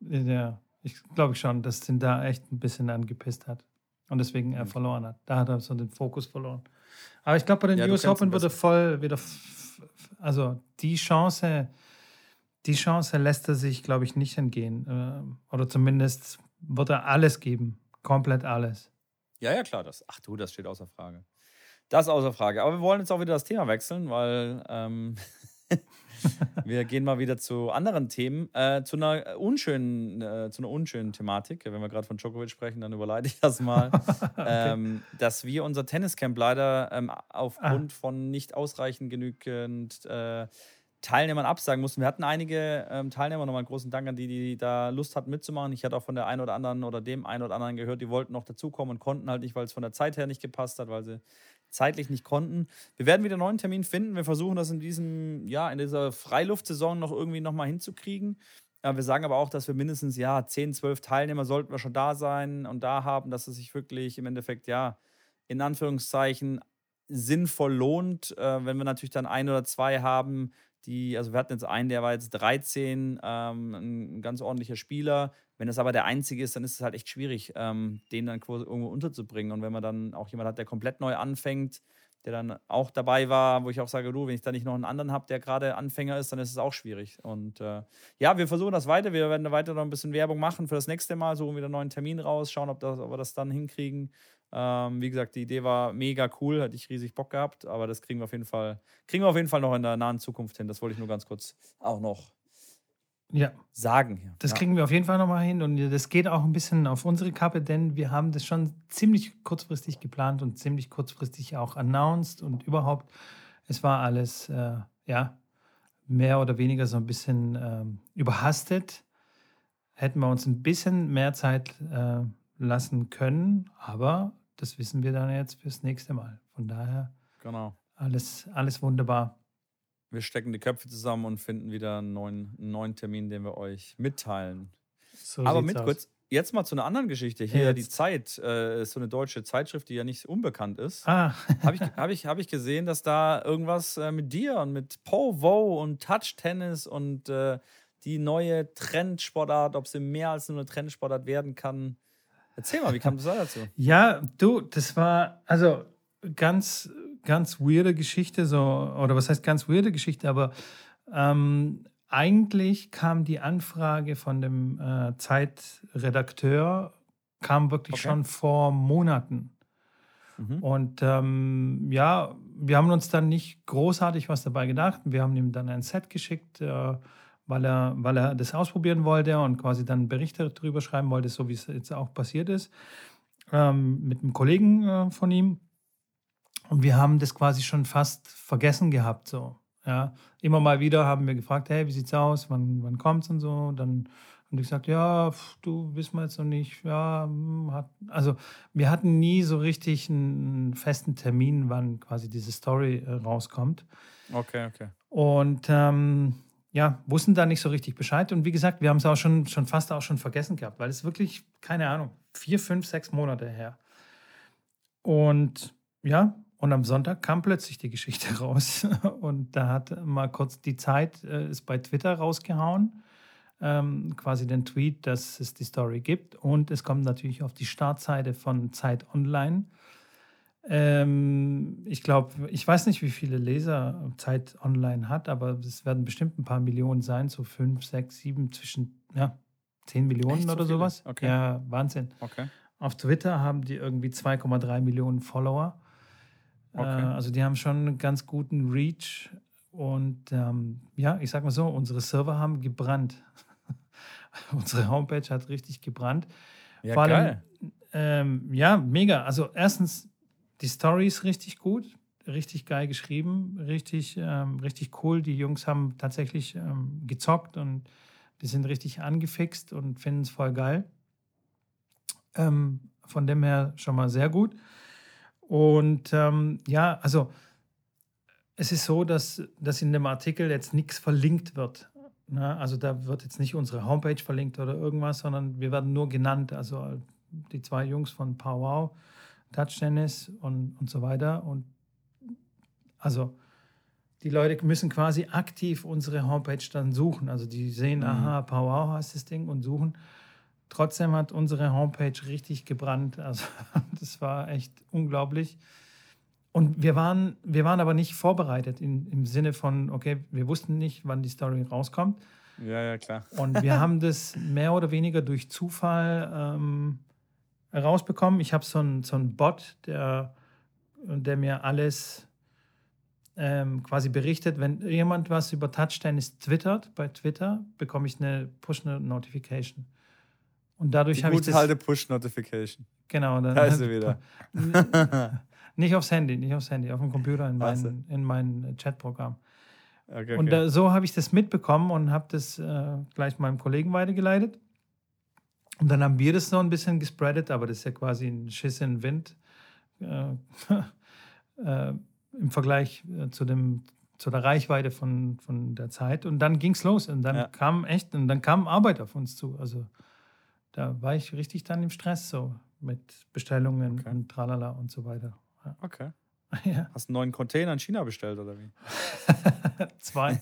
Ja, ich glaube schon, dass ihn da echt ein bisschen angepisst hat. Und deswegen er mhm. verloren hat. Da hat er so den Fokus verloren. Aber ich glaube, bei den ja, US Open würde voll wieder. Also die Chance, die Chance lässt er sich, glaube ich, nicht entgehen. Äh, oder zumindest wird er alles geben. Komplett alles. Ja, ja, klar. Das, ach du, das steht außer Frage. Das außer Frage. Aber wir wollen jetzt auch wieder das Thema wechseln, weil ähm, wir gehen mal wieder zu anderen Themen, äh, zu einer unschönen, äh, zu einer unschönen Thematik. Wenn wir gerade von Djokovic sprechen, dann überleite ich das mal, okay. ähm, dass wir unser Tenniscamp leider ähm, aufgrund ah. von nicht ausreichend genügend äh, Teilnehmern absagen mussten. Wir hatten einige ähm, Teilnehmer, nochmal einen großen Dank an die, die da Lust hatten mitzumachen. Ich hatte auch von der einen oder anderen oder dem einen oder anderen gehört, die wollten noch dazukommen und konnten halt nicht, weil es von der Zeit her nicht gepasst hat, weil sie zeitlich nicht konnten. Wir werden wieder einen neuen Termin finden. Wir versuchen das in diesem, ja, in dieser Freiluftsaison noch irgendwie nochmal hinzukriegen. Ja, wir sagen aber auch, dass wir mindestens ja 10, 12 Teilnehmer sollten wir schon da sein und da haben, dass es sich wirklich im Endeffekt, ja, in Anführungszeichen sinnvoll lohnt, äh, wenn wir natürlich dann ein oder zwei haben, die, also wir hatten jetzt einen, der war jetzt 13, ähm, ein ganz ordentlicher Spieler. Wenn das aber der einzige ist, dann ist es halt echt schwierig, ähm, den dann irgendwo unterzubringen. Und wenn man dann auch jemanden hat, der komplett neu anfängt, der dann auch dabei war, wo ich auch sage, du, wenn ich da nicht noch einen anderen habe, der gerade Anfänger ist, dann ist es auch schwierig. Und äh, ja, wir versuchen das weiter. Wir werden da weiter noch ein bisschen Werbung machen für das nächste Mal, suchen wieder einen neuen Termin raus, schauen, ob, das, ob wir das dann hinkriegen. Ähm, wie gesagt, die Idee war mega cool, hatte ich riesig Bock gehabt, aber das kriegen wir auf jeden Fall, kriegen wir auf jeden Fall noch in der nahen Zukunft hin. Das wollte ich nur ganz kurz auch noch ja. sagen. Das ja. kriegen wir auf jeden Fall nochmal hin und das geht auch ein bisschen auf unsere Kappe, denn wir haben das schon ziemlich kurzfristig geplant und ziemlich kurzfristig auch announced und überhaupt, es war alles, äh, ja, mehr oder weniger so ein bisschen äh, überhastet. Hätten wir uns ein bisschen mehr Zeit äh, lassen können, aber das wissen wir dann jetzt fürs nächste Mal. Von daher genau. alles, alles wunderbar. Wir stecken die Köpfe zusammen und finden wieder einen neuen, einen neuen Termin, den wir euch mitteilen. So aber mit aus. kurz, jetzt mal zu einer anderen Geschichte. Hier jetzt. die Zeit äh, ist so eine deutsche Zeitschrift, die ja nicht unbekannt ist. Ah. Habe ich, hab ich, hab ich gesehen, dass da irgendwas äh, mit dir und mit Po Wo und Touch Tennis und äh, die neue Trendsportart, ob sie mehr als nur eine Trendsportart werden kann, Erzähl mal, wie kam das dazu? Ja, du, das war also ganz, ganz weirde Geschichte, so, oder was heißt ganz weirde Geschichte, aber ähm, eigentlich kam die Anfrage von dem äh, Zeitredakteur, kam wirklich okay. schon vor Monaten. Mhm. Und ähm, ja, wir haben uns dann nicht großartig was dabei gedacht. Wir haben ihm dann ein Set geschickt. Äh, weil er, weil er das ausprobieren wollte und quasi dann Berichte darüber schreiben wollte, so wie es jetzt auch passiert ist, ähm, mit einem Kollegen äh, von ihm. Und wir haben das quasi schon fast vergessen gehabt. So. Ja. Immer mal wieder haben wir gefragt, hey, wie sieht's aus, wann, wann kommt's und so. Dann haben die gesagt, ja, pf, du wissen wir jetzt noch nicht. Ja, hm, hat, also wir hatten nie so richtig einen festen Termin, wann quasi diese Story äh, rauskommt. Okay, okay. Und ähm, ja, wussten da nicht so richtig Bescheid. Und wie gesagt, wir haben es auch schon, schon fast auch schon vergessen gehabt, weil es wirklich, keine Ahnung, vier, fünf, sechs Monate her. Und ja, und am Sonntag kam plötzlich die Geschichte raus. Und da hat mal kurz die Zeit, äh, ist bei Twitter rausgehauen, ähm, quasi den Tweet, dass es die Story gibt. Und es kommt natürlich auf die Startseite von Zeit Online. Ähm, ich glaube, ich weiß nicht, wie viele Leser Zeit online hat, aber es werden bestimmt ein paar Millionen sein, so fünf, sechs, sieben, zwischen ja, zehn Millionen Echt, oder so sowas. Okay. Ja, Wahnsinn. Okay. Auf Twitter haben die irgendwie 2,3 Millionen Follower. Äh, okay. Äh, also die haben schon einen ganz guten Reach. Und ähm, ja, ich sag mal so, unsere Server haben gebrannt. unsere Homepage hat richtig gebrannt. Ja, Vor allem, geil. Ähm, ja, mega. Also erstens die Story ist richtig gut, richtig geil geschrieben, richtig, ähm, richtig cool. Die Jungs haben tatsächlich ähm, gezockt und die sind richtig angefixt und finden es voll geil. Ähm, von dem her schon mal sehr gut. Und ähm, ja, also es ist so, dass, dass in dem Artikel jetzt nichts verlinkt wird. Ne? Also da wird jetzt nicht unsere Homepage verlinkt oder irgendwas, sondern wir werden nur genannt. Also die zwei Jungs von Powwow Touch-Tennis und, und so weiter. Und also die Leute müssen quasi aktiv unsere Homepage dann suchen. Also die sehen, mhm. aha, Power heißt das Ding und suchen. Trotzdem hat unsere Homepage richtig gebrannt. Also das war echt unglaublich. Und wir waren, wir waren aber nicht vorbereitet in, im Sinne von, okay, wir wussten nicht, wann die Story rauskommt. Ja, ja, klar. Und wir haben das mehr oder weniger durch Zufall ähm, rausbekommen. Ich habe so einen so einen Bot, der, der mir alles ähm, quasi berichtet. Wenn jemand was über Touchtennis twittert, bei Twitter, bekomme ich eine Push-Notification. Und dadurch habe ich gute alte Push-Notification. Genau, dann Da ist sie wieder. nicht aufs Handy, nicht aufs Handy, auf dem Computer in mein, in mein Chatprogramm. Okay, okay. Und äh, so habe ich das mitbekommen und habe das äh, gleich meinem Kollegen weitergeleitet. Und dann haben wir das so ein bisschen gespreadet, aber das ist ja quasi ein Schiss in den Wind äh, äh, im Vergleich äh, zu, dem, zu der Reichweite von, von der Zeit. Und dann ging es los und dann Ja. kam echt, und dann kam Arbeit auf uns zu. Also da war ich richtig dann im Stress so mit Bestellungen Okay. und tralala und so weiter. Ja. okay. Ja. Hast einen neuen Container in China bestellt, oder wie? zwei.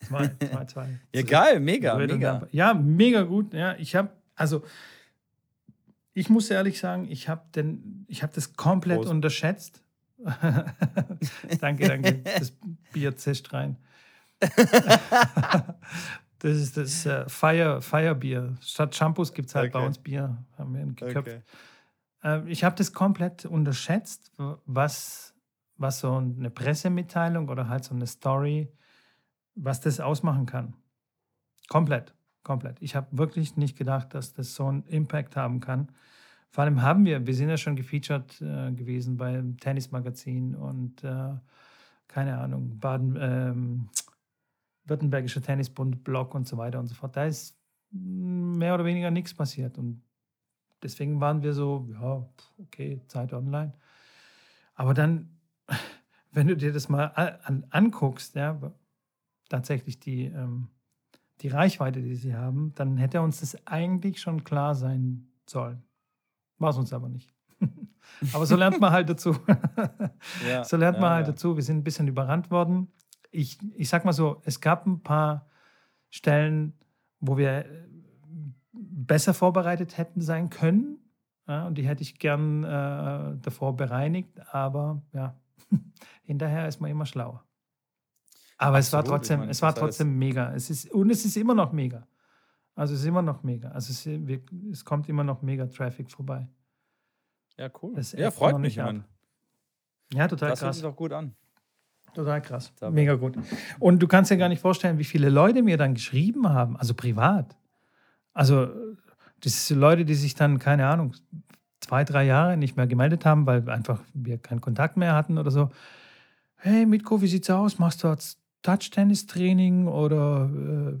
zwei, zwei, zwei. Ja, geil, mega, mega. Ja, mega gut. Ja, ich habe, also, ich muss ehrlich sagen, ich habe habe das komplett Prost. unterschätzt. danke, danke. Das Bier zischt rein. das ist das äh, Fire, Firebier. Statt Shampoos gibt es halt bei Okay. uns Bier. Haben wir geköpft. Okay. Ähm, ich habe das komplett unterschätzt, was, was so eine Pressemitteilung oder halt so eine Story, was das ausmachen kann. Komplett, komplett. Ich habe wirklich nicht gedacht, dass das so einen Impact haben kann. Vor allem haben wir, wir sind ja schon gefeatured äh, gewesen beim Tennismagazin und äh, keine Ahnung, Baden, ähm, Württembergischer Tennisbund, Blog und so weiter und so fort. Da ist mehr oder weniger nichts passiert. Und deswegen waren wir so, ja, okay, Zeit online. Aber dann, wenn du dir das mal an, anguckst, ja, tatsächlich die, ähm, die Reichweite, die sie haben, dann hätte uns das eigentlich schon klar sein sollen. War es uns aber nicht. aber so lernt man halt dazu. Ja, so lernt man ja, halt ja. dazu. Wir sind ein bisschen überrannt worden. Ich, ich sag mal so, es gab ein paar Stellen, wo wir äh, besser vorbereitet hätten sein können. Und die hätte ich gern äh, davor bereinigt. Aber ja, hinterher ist man immer schlauer. Aber es war Absolut, trotzdem, meine, es war das heißt- trotzdem mega. Es ist, und es ist immer noch mega. Also es ist immer noch mega. Also es, es kommt immer noch mega Traffic vorbei. Ja, cool. Das Ja, freut mich. Mann. Ja, total Das hört krass. sich doch gut an. Total krass. Mega gut. Und du kannst dir gar nicht vorstellen, wie viele Leute mir dann geschrieben haben, also privat. Also, das sind Leute, die sich dann, keine Ahnung, zwei, drei Jahre nicht mehr gemeldet haben, weil einfach wir keinen Kontakt mehr hatten oder so. Hey, Mitko, wie sieht's aus? Machst du jetzt Touch-Tennis-Training oder äh,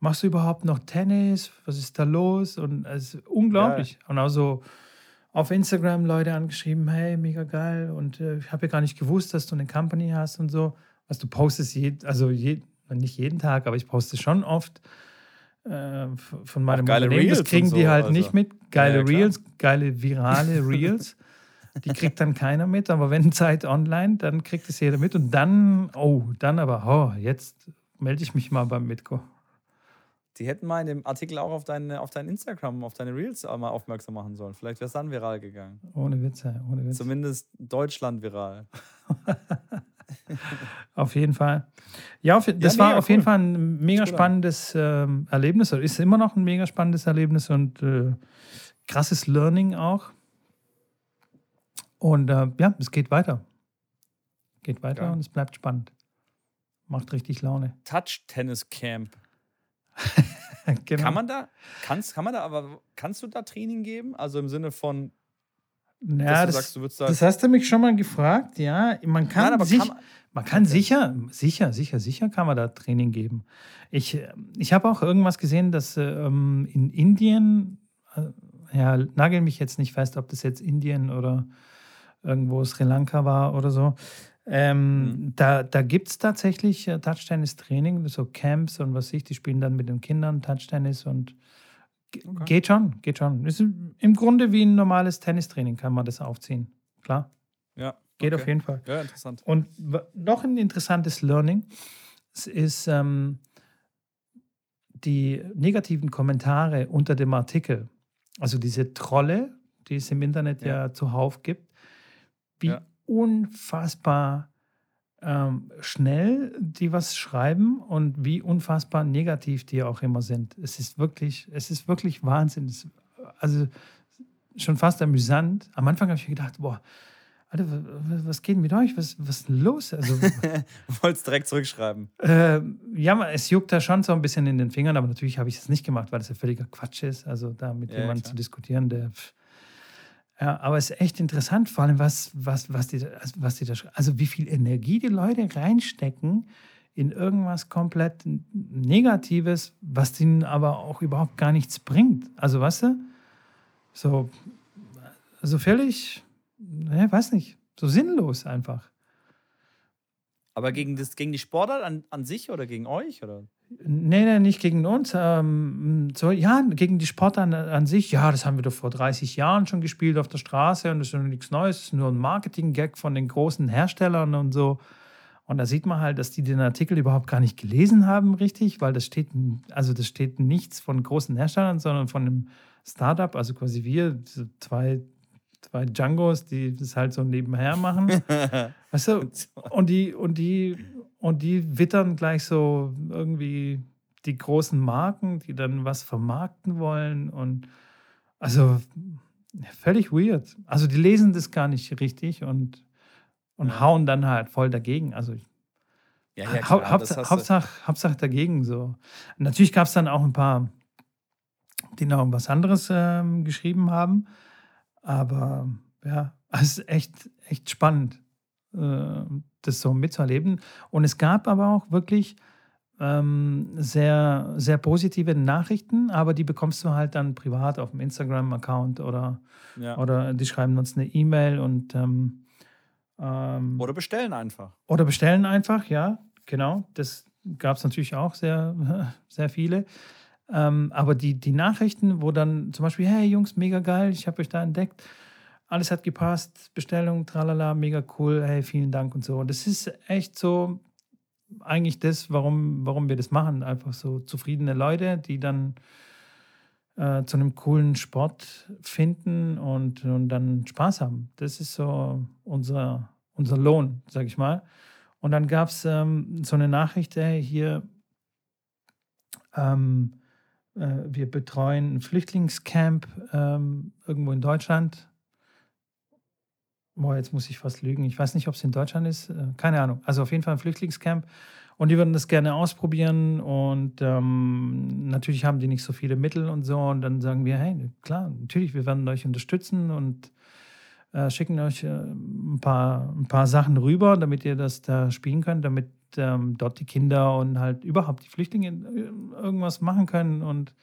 machst du überhaupt noch Tennis? Was ist da los? Und es ist unglaublich. Und auch so auf Instagram Leute angeschrieben, hey, mega geil. Und äh, ich habe ja gar nicht gewusst, dass du eine Company hast und so. Was du postest, je, also je, nicht jeden Tag, aber ich poste schon oft äh, von meinem geile Unternehmen. Das Reels kriegen die halt also. nicht mit. Geile Ja, ja. Reels, geile virale Reels. Die kriegt dann keiner mit, aber wenn Zeit online, dann kriegt es jeder mit. Und dann, oh, dann aber, oh, jetzt melde ich mich mal beim Mitko. Die hätten mal in dem Artikel auch auf, deine, auf dein Instagram, auf deine Reels mal aufmerksam machen sollen. Vielleicht wäre es dann viral gegangen. Ohne Witze, ohne Witze. Zumindest Deutschland viral. Auf jeden Fall. Ja, das war mega auf jeden cool. Fall ein mega spannendes ähm, Erlebnis oder ist immer noch ein mega spannendes Erlebnis und äh, krasses Learning auch. Und äh, ja, es geht weiter. Geht weiter Geil. und es bleibt spannend. Macht richtig Laune. Touch-Tennis-Camp. genau. Kann man da, kannst, kann man da, aber kannst du da Training geben? Also im Sinne von, ja, du das, sagst, du würdest da. das hast du mich schon mal gefragt. Ja, man kann, Nein, aber sich, kann man, man- kann sicher, sicher, sicher, sicher kann man da Training geben. Ich, äh, ich habe auch irgendwas gesehen, dass äh, ähm, in Indien, äh, ja, nagel mich jetzt nicht fest, ob das jetzt Indien oder irgendwo Sri Lanka war oder so. Ähm, Mhm. Da, da gibt es tatsächlich äh, Touchtennis-Training, so Camps und was ich, die spielen dann mit den Kindern Touchtennis und Okay. geht schon, geht schon. Ist im Grunde wie ein normales Tennistraining kann man das aufziehen. Klar, Ja, geht okay. auf jeden Fall. Ja, interessant. Und noch ein interessantes Learning es ist ähm, die negativen Kommentare unter dem Artikel. Also diese Trolle, die es im Internet ja, Ja. zuhauf gibt, wie Ja. unfassbar ähm, schnell die was schreiben und wie unfassbar negativ die auch immer sind. Es ist wirklich, es ist wirklich Wahnsinn. Es, also schon fast amüsant. Am Anfang habe ich mir gedacht, boah, Alter, was geht mit euch? Was, was ist los? Also, Wolltest direkt zurückschreiben. äh, ja, es juckt da schon so ein bisschen in den Fingern, aber natürlich habe ich es nicht gemacht, weil es ja völliger Quatsch ist. Also da mit Ja, jemandem zu diskutieren, der. Ja, aber es ist echt interessant, vor allem was, was, was, die, da- was die da. Also wie viel Energie die Leute reinstecken in irgendwas komplett Negatives, was denen aber auch überhaupt gar nichts bringt. Also weißt du? So, so völlig, ne, weiß nicht, so sinnlos einfach. Aber gegen, das, gegen die Sportart an, an sich oder gegen euch? Oder? Nee, nee, nicht gegen uns. Ähm, so, ja, gegen die Sportler an, an sich. Ja, das haben wir doch vor 30 Jahren schon gespielt auf der Straße und das ist ja nichts Neues. Das ist nur ein Marketing-Gag von den großen Herstellern und so. Und da sieht man halt, dass die den Artikel überhaupt gar nicht gelesen haben, richtig, weil das steht, also das steht nichts von großen Herstellern, sondern von einem Startup, also quasi wir, zwei, zwei Djangos, die das halt so nebenher machen. Weißt du, und die, und die, und die wittern gleich so irgendwie die großen Marken, die dann was vermarkten wollen. Und also völlig weird. Also die lesen das gar nicht richtig und, und Ja. hauen dann halt voll dagegen. Also Ja, Hau- ja, klar, du- Hauptsache, Hauptsache dagegen so. Natürlich gab es dann auch ein paar, die noch was anderes ähm, geschrieben haben. Aber ja, es ist echt, echt spannend, äh, das so mitzuerleben. Und es gab aber auch wirklich ähm, sehr, sehr positive Nachrichten, aber die bekommst du halt dann privat auf dem Instagram-Account oder, ja. oder die schreiben uns eine E-Mail und ähm, ähm, Oder bestellen einfach. oder bestellen einfach, ja, genau. Das gab es natürlich auch sehr, sehr viele. Ähm, aber die, die Nachrichten, wo dann zum Beispiel, hey Jungs, mega geil, ich habe euch da entdeckt, alles hat gepasst, Bestellung, tralala, mega cool, hey, vielen Dank und so. Und das ist echt so eigentlich das, warum, warum wir das machen. Einfach so zufriedene Leute, die dann äh, zu einem coolen Sport finden und, und dann Spaß haben. Das ist so unser, unser Lohn, sag ich mal. Und dann gab es ähm, so eine Nachricht, ey, hier, ähm, äh, wir betreuen ein Flüchtlingscamp ähm, irgendwo in Deutschland. Boah, jetzt muss ich fast lügen. Ich weiß nicht, ob es in Deutschland ist. Äh, keine Ahnung. Also auf jeden Fall ein Flüchtlingscamp. Und die würden das gerne ausprobieren. Und ähm, natürlich haben die nicht so viele Mittel und so. Und dann sagen wir, hey, klar, natürlich, wir werden euch unterstützen und äh, schicken euch äh, ein, paar, ein paar Sachen rüber, damit ihr das da spielen könnt, damit ähm, dort die Kinder und halt überhaupt die Flüchtlinge äh, irgendwas machen können und,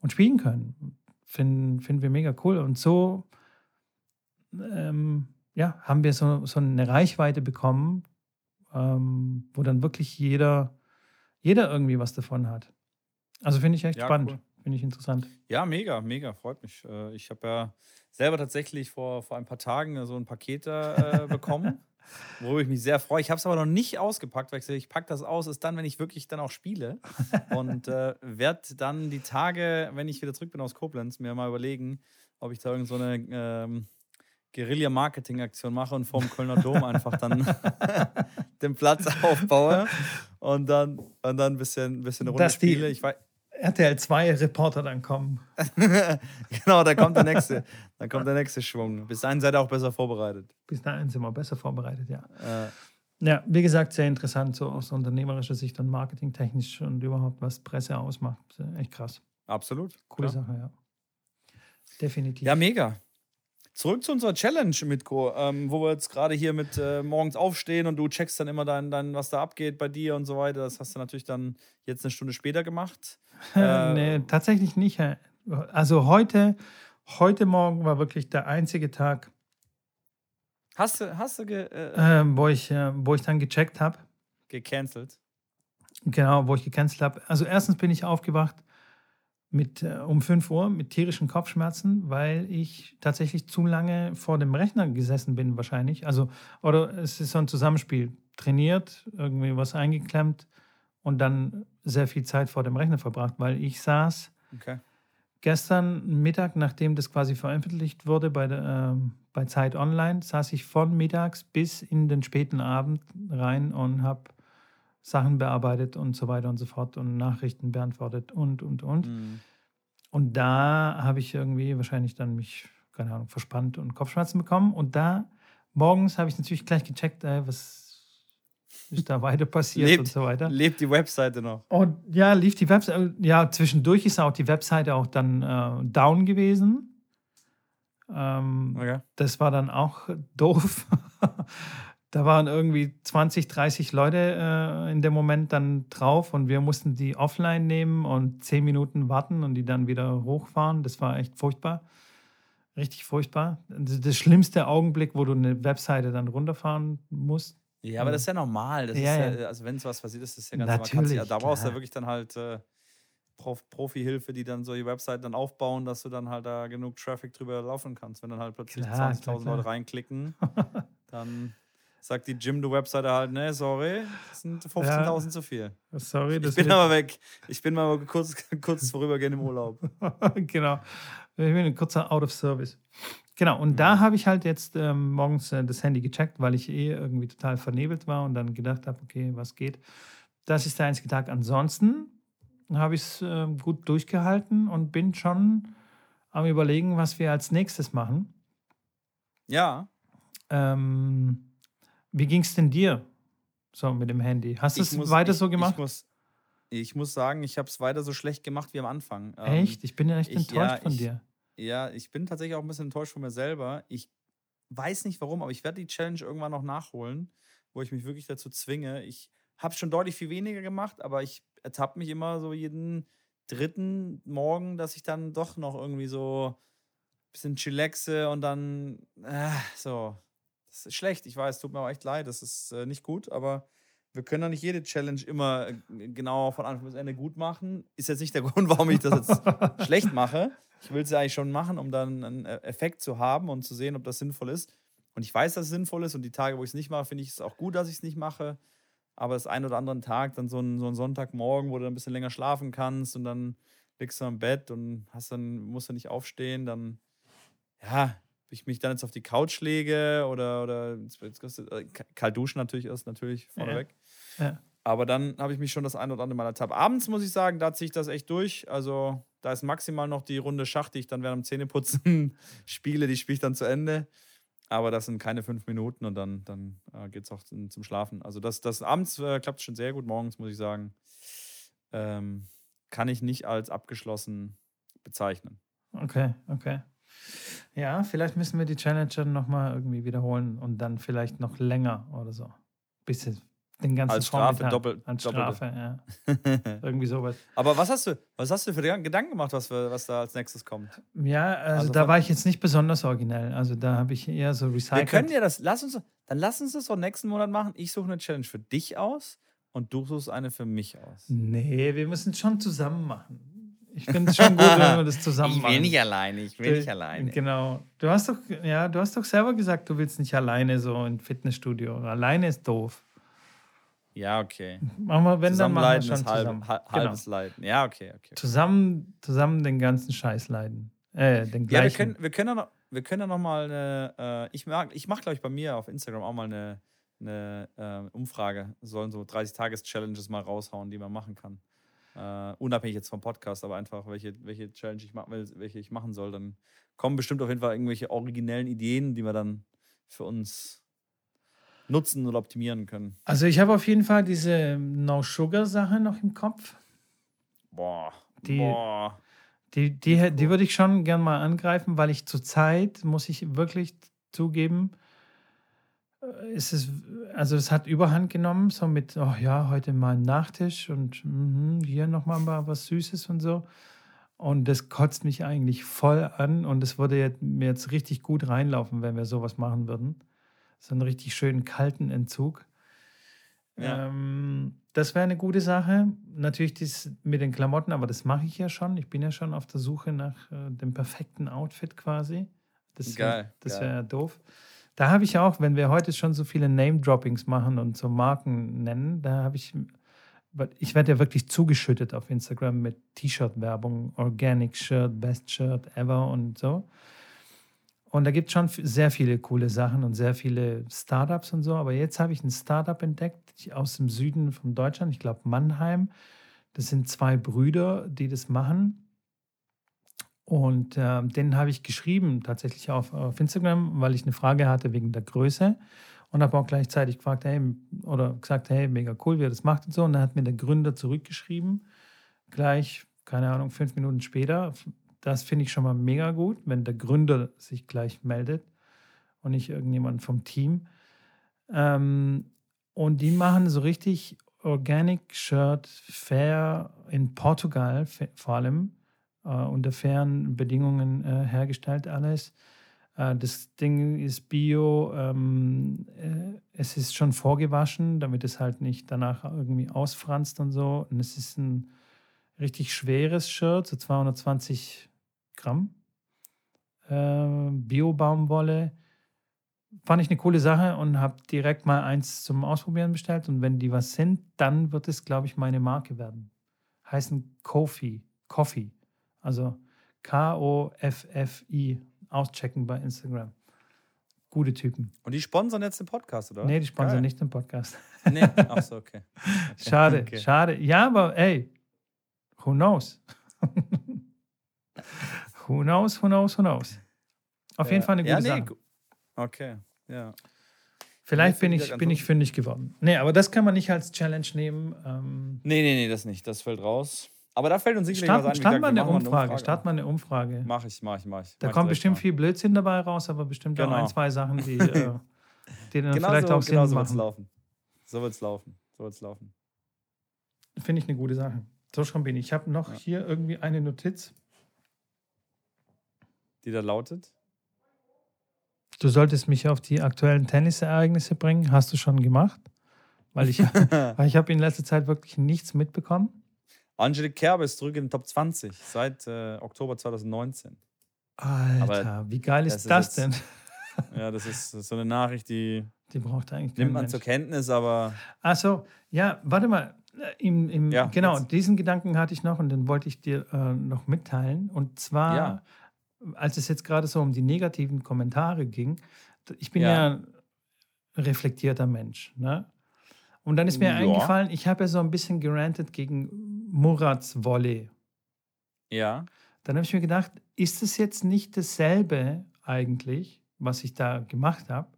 und spielen können. Finden, finden wir mega cool. Und so ähm, ja, haben wir so, so eine Reichweite bekommen, ähm, wo dann wirklich jeder, jeder irgendwie was davon hat. Also finde ich echt Ja, spannend, cool. finde ich interessant. Ja, mega, mega, freut mich. Äh, Ich habe ja selber tatsächlich vor, vor ein paar Tagen so ein Paket äh, bekommen, worüber ich mich sehr freue. Ich habe es aber noch nicht ausgepackt, weil ich ich packe das aus, ist dann, wenn ich wirklich dann auch spiele. Und äh, werde dann die Tage, wenn ich wieder zurück bin aus Koblenz, mir mal überlegen, ob ich da irgend so eine ähm, Guerilla-Marketing-Aktion mache und vorm Kölner Dom einfach dann den Platz aufbaue und dann, und dann ein bisschen, ein bisschen eine Runde spiele. Ich weiß, RTL 2 Reporter dann kommen. genau, da kommt der nächste, dann kommt der nächste Schwung. Bis dahin seid ihr auch besser vorbereitet. Bis dahin sind wir besser vorbereitet, ja. Äh, Ja, wie gesagt, sehr interessant, so aus unternehmerischer Sicht und marketingtechnisch und überhaupt, was Presse ausmacht. Echt krass. absolut. Coole klar. Sache, ja. Definitiv. Ja, mega. Zurück zu unserer Challenge, Mitko, ähm, wo wir jetzt gerade hier mit äh, morgens aufstehen und du checkst dann immer dein, dein, was da abgeht bei dir und so weiter. Das hast du natürlich dann jetzt eine Stunde später gemacht. Äh, nee, tatsächlich nicht. äh, Also heute, heute Morgen war wirklich der einzige Tag, Hast du, hast du ge, äh, ähm, wo, ich, äh, wo ich dann gecheckt habe. gecancelt? Genau, wo ich gecancelt habe. Also erstens bin ich aufgewacht mit, äh, um 5 Uhr mit tierischen Kopfschmerzen, weil ich tatsächlich zu lange vor dem Rechner gesessen bin wahrscheinlich. Also, oder es ist so ein Zusammenspiel. Trainiert, irgendwie was eingeklemmt und dann sehr viel Zeit vor dem Rechner verbracht, weil ich saß Okay. gestern Mittag, nachdem das quasi veröffentlicht wurde bei, der, ähm, bei Zeit Online, saß ich von mittags bis in den späten Abend rein und habe Sachen bearbeitet und so weiter und so fort und Nachrichten beantwortet und, und, und. Mhm. Und da habe ich irgendwie wahrscheinlich dann mich keine Ahnung, verspannt und Kopfschmerzen bekommen. Und da morgens habe ich natürlich gleich gecheckt, äh, was ist da weiter passiert lebt, und so weiter. Lebt die Webseite noch? Und ja, lief die Webseite, ja, zwischendurch ist auch die Webseite auch dann äh, down gewesen. Ähm, Okay. Das war dann auch doof. Da waren irgendwie 20, 30 Leute äh, in dem Moment dann drauf und wir mussten die offline nehmen und 10 Minuten warten und die dann wieder hochfahren. Das war echt furchtbar. Richtig furchtbar. Das das schlimmste Augenblick, wo du eine Webseite dann runterfahren musst. Ja, aber das ist ja normal. Das Ja, ist ja, ja. also wenn es was passiert, ist das ja ganz normal. Natürlich, ja, da brauchst du ja wirklich dann halt äh, Prof Profi-Hilfe, die dann solche Webseiten dann aufbauen, dass du dann halt da genug Traffic drüber laufen kannst. Wenn dann halt plötzlich Klar, 20.000 klar, klar. Leute reinklicken, dann sagt die Jim-Do-Webseite halt, ne, sorry, das sind 15.000 zu viel. Sorry, Ich das bin wird- aber weg. Ich bin mal kurz, kurz vorübergehend im Urlaub. genau. Ich bin ein kurzer Out of Service. Genau, und Mhm. da habe ich halt jetzt ähm, morgens äh, das Handy gecheckt, weil ich eh irgendwie total vernebelt war und dann gedacht habe, okay, was geht. Das ist der einzige Tag. Ansonsten habe ich es äh, gut durchgehalten und bin schon am Überlegen, was wir als nächstes machen. Ja, Ähm, wie ging es denn dir so mit dem Handy? Hast du es weiter ich, so gemacht? Ich muss, ich muss sagen, ich habe es weiter so schlecht gemacht wie am Anfang. Ähm, echt? Ich bin ja echt ich- enttäuscht ja, von ich- dir. Ja, ich bin tatsächlich auch ein bisschen enttäuscht von mir selber. Ich weiß nicht warum, aber ich werde die Challenge irgendwann noch nachholen, wo ich mich wirklich dazu zwinge. Ich habe schon deutlich viel weniger gemacht, aber ich ertappe mich immer so jeden dritten Morgen, dass ich dann doch noch irgendwie so ein bisschen chillaxe und dann äh, so. Das ist schlecht, ich weiß, tut mir auch echt leid, das ist äh, nicht gut, aber wir können doch nicht jede Challenge immer äh, genau von Anfang bis Ende gut machen. Ist jetzt nicht der Grund, warum ich das jetzt schlecht mache. Ich will es ja eigentlich schon machen, um dann einen E- Effekt zu haben und zu sehen, ob das sinnvoll ist. Und ich weiß, dass es sinnvoll ist und die Tage, wo ich es nicht mache, finde ich es auch gut, dass ich es nicht mache. Aber das ein oder andere Tag, dann so ein, so ein Sonntagmorgen, wo du ein bisschen länger schlafen kannst und dann liegst du am Bett und hast dann, musst du nicht aufstehen, dann, ja, ich mich dann jetzt auf die Couch lege oder, oder äh, kalt duschen natürlich ist, natürlich vorneweg. Ja. Aber dann habe ich mich schon das ein oder andere Mal ertappt. Abends muss ich sagen, da ziehe ich das echt durch. Also da ist maximal noch die Runde Schach, die ich dann während dem Zähneputzen spiele, die spiele ich dann zu Ende. Aber das sind keine fünf Minuten und dann, dann äh, geht es auch zum, zum Schlafen. Also das, das abends äh, klappt schon sehr gut. Morgens muss ich sagen, ähm, kann ich nicht als abgeschlossen bezeichnen. Okay, okay. Ja, vielleicht müssen wir die Challenge dann nochmal irgendwie wiederholen und dann vielleicht noch länger oder so. Bis den ganzen Als Strafe doppelt- Als doppelte. Strafe, ja. Irgendwie sowas. Aber was hast du, was hast du für Gedanken gemacht, was, wir- was da als nächstes kommt? Ja, also, Also da war ich jetzt nicht besonders originell. Also da habe ich eher so Wir recycelt. können ja das, lass uns, dann lass uns das doch nächsten Monat machen. Ich suche eine Challenge für dich aus und du suchst eine für mich aus. Nee, wir müssen es schon zusammen machen. Ich finde es schon gut, wenn wir das zusammen machen. alleine, ich Du- Genau. Du hast doch, ja, du hast doch selber gesagt, du willst nicht alleine so im Fitnessstudio. Alleine ist doof. Ja, okay. Machen wir, wenn dann machen wir schon halb, zusammen. ha- Genau. halbes Leiden. Ja, okay, okay. okay. Zusammen, zusammen den ganzen Scheiß leiden. Äh, den Ja, wir gleichen. können, wir können ja noch, wir können ja noch mal eine, äh, ich, mag, ich mache, glaube ich, bei mir auf Instagram auch mal eine, eine äh, Umfrage. Sollen so 30-Tages-Challenges mal raushauen, die man machen kann. Äh, unabhängig jetzt vom Podcast, aber einfach, welche, welche Challenge ich machen will, welche ich machen soll. Dann kommen bestimmt auf jeden Fall irgendwelche originellen Ideen, die wir dann für uns nutzen oder optimieren können. Also ich habe auf jeden Fall diese No-Sugar-Sache noch im Kopf. Boah. Die- boah. Die, die, die würde ich schon gern mal angreifen, weil ich zurzeit, muss ich wirklich zugeben, ist es, also es hat Überhand genommen, so mit, oh ja, heute mal ein Nachtisch und mhm, hier nochmal mal was Süßes und so. Und das kotzt mich eigentlich voll an und es würde jetzt, mir jetzt richtig gut reinlaufen, wenn wir sowas machen würden. So einen richtig schönen kalten Entzug. Ja. Ähm, das wäre eine gute Sache. Natürlich das mit den Klamotten, aber das mache ich ja schon. Ich bin ja schon auf der Suche nach äh, dem perfekten Outfit quasi. Das wär- Geil, das geil. wäre doof. Da habe ich auch, wenn wir heute schon so viele Name-Droppings machen und so Marken nennen, da habe ich, ich werde ja wirklich zugeschüttet auf Instagram mit T-Shirt-Werbung, Organic Shirt, Best Shirt ever und so. Und da gibt es schon sehr viele coole Sachen und sehr viele Startups und so. Aber jetzt habe ich ein Startup entdeckt aus dem Süden von Deutschland, ich glaube Mannheim. Das sind zwei Brüder, die das machen. Und äh, den habe ich geschrieben, tatsächlich auf, auf Instagram, weil ich eine Frage hatte wegen der Größe. Und habe auch gleichzeitig gefragt, hey, oder gesagt, hey, mega cool, wie er das macht und so. Und dann hat mir der Gründer zurückgeschrieben, gleich, keine Ahnung, fünf Minuten später. Das finde ich schon mal mega gut, wenn der Gründer sich gleich meldet und nicht irgendjemand vom Team. Ähm, und die machen so richtig Organic Shirt fair in Portugal vor allem unter fairen Bedingungen äh, hergestellt alles. Äh, das Ding ist bio, ähm, äh, es ist schon vorgewaschen, damit es halt nicht danach irgendwie ausfranst und so. Und es ist ein richtig schweres Shirt, so 220 Gramm. Äh, Bio-Baumwolle fand ich eine coole Sache und habe direkt mal eins zum Ausprobieren bestellt. Und wenn die was sind, dann wird es, glaube ich, meine Marke werden. Heißen Kofi. Coffee. Also K-O-F-F-I. Auschecken bei Instagram. Gute Typen. Und die sponsern jetzt den Podcast, oder? Nee, die sponsern Geil. nicht den Podcast. Nee, ach so, okay. okay. Schade, okay. schade. Ja, aber ey, who knows? who knows, who knows, who knows? Auf jeden Fall eine gute ja, nee, Sache. Okay, ja. Vielleicht bin ich, bin ich fündig geworden. Nee, aber das kann man nicht als Challenge nehmen. Ähm nee, nee, nee, das nicht. Das fällt raus. Aber da fällt uns sicherlich Start, was ein. Start mal eine Umfrage. Start mal eine Umfrage. Mach ich, mach ich, mach ich. Da mach kommt bestimmt mal. viel Blödsinn dabei raus, aber bestimmt genau. auch ein, zwei Sachen, die, äh, die dann genau vielleicht so, auch Sinn genau so machen. Laufen. So wird es laufen. So wird's laufen. Finde ich eine gute Sache. So schon bin ich. Ich habe noch ja. hier irgendwie eine Notiz. Die da lautet? Du solltest mich auf die aktuellen Tennisereignisse bringen. Hast du schon gemacht? Weil ich, weil ich habe in letzter Zeit wirklich nichts mitbekommen. Angelique Kerber ist zurück in den Top 20 seit äh, Oktober 2019. Alter, Aber wie geil ist das, das ist denn? ja, das ist, so eine Nachricht, die, die braucht eigentlich nimmt man Mensch. zur Kenntnis, aber. Achso, ja, warte mal. Äh, Im, im, ja, genau, jetzt. diesen Gedanken hatte ich noch und den wollte ich dir äh, noch mitteilen. Und zwar ja als es jetzt gerade so um die negativen Kommentare ging, ich bin ja, ja ein reflektierter Mensch. Ne? Und dann ist mir ja. eingefallen, ich habe ja so ein bisschen gerantet gegen Murats Volley. Ja. Dann habe ich mir gedacht, ist es jetzt nicht dasselbe eigentlich, was ich da gemacht habe?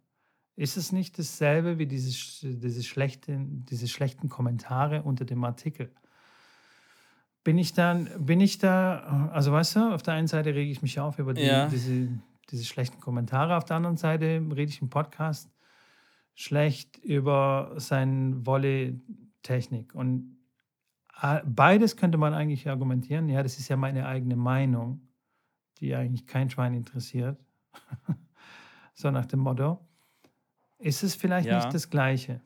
Ist es nicht dasselbe wie diese, diese, schlechte, diese schlechten Kommentare unter dem Artikel? bin ich dann, bin ich da, also weißt du, auf der einen Seite rege ich mich auf über die, ja. diese, diese schlechten Kommentare, auf der anderen Seite rede ich im Podcast schlecht über seine Wolle-Technik. Und beides könnte man eigentlich argumentieren. Ja, das ist ja meine eigene Meinung, die eigentlich kein Schwein interessiert. so nach dem Motto. Ist es vielleicht ja. nicht das Gleiche?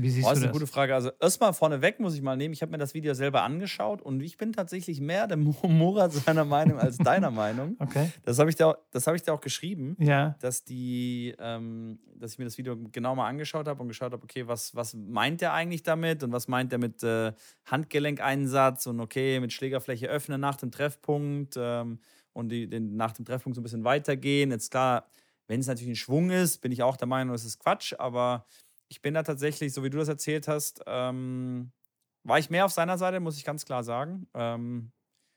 Wie siehst oh, das ist eine gute Frage. Also erstmal vorneweg muss ich mal nehmen, ich habe mir das Video selber angeschaut und ich bin tatsächlich mehr der Murat seiner Meinung als deiner Meinung. Okay. Das habe ich, dir auch, hab ich dir auch geschrieben, ja. dass, die, ähm, dass ich mir das Video genau mal angeschaut habe und geschaut habe, okay, was, was meint der eigentlich damit und was meint er mit äh, Handgelenkeinsatz und okay, mit Schlägerfläche öffnen nach dem Treffpunkt ähm, und die, den, nach dem Treffpunkt so ein bisschen weitergehen. Jetzt klar, wenn es natürlich ein Schwung ist, bin ich auch der Meinung, das ist Quatsch, aber ich bin da tatsächlich, so wie du das erzählt hast, ähm, war ich mehr auf seiner Seite, muss ich ganz klar sagen. Ähm,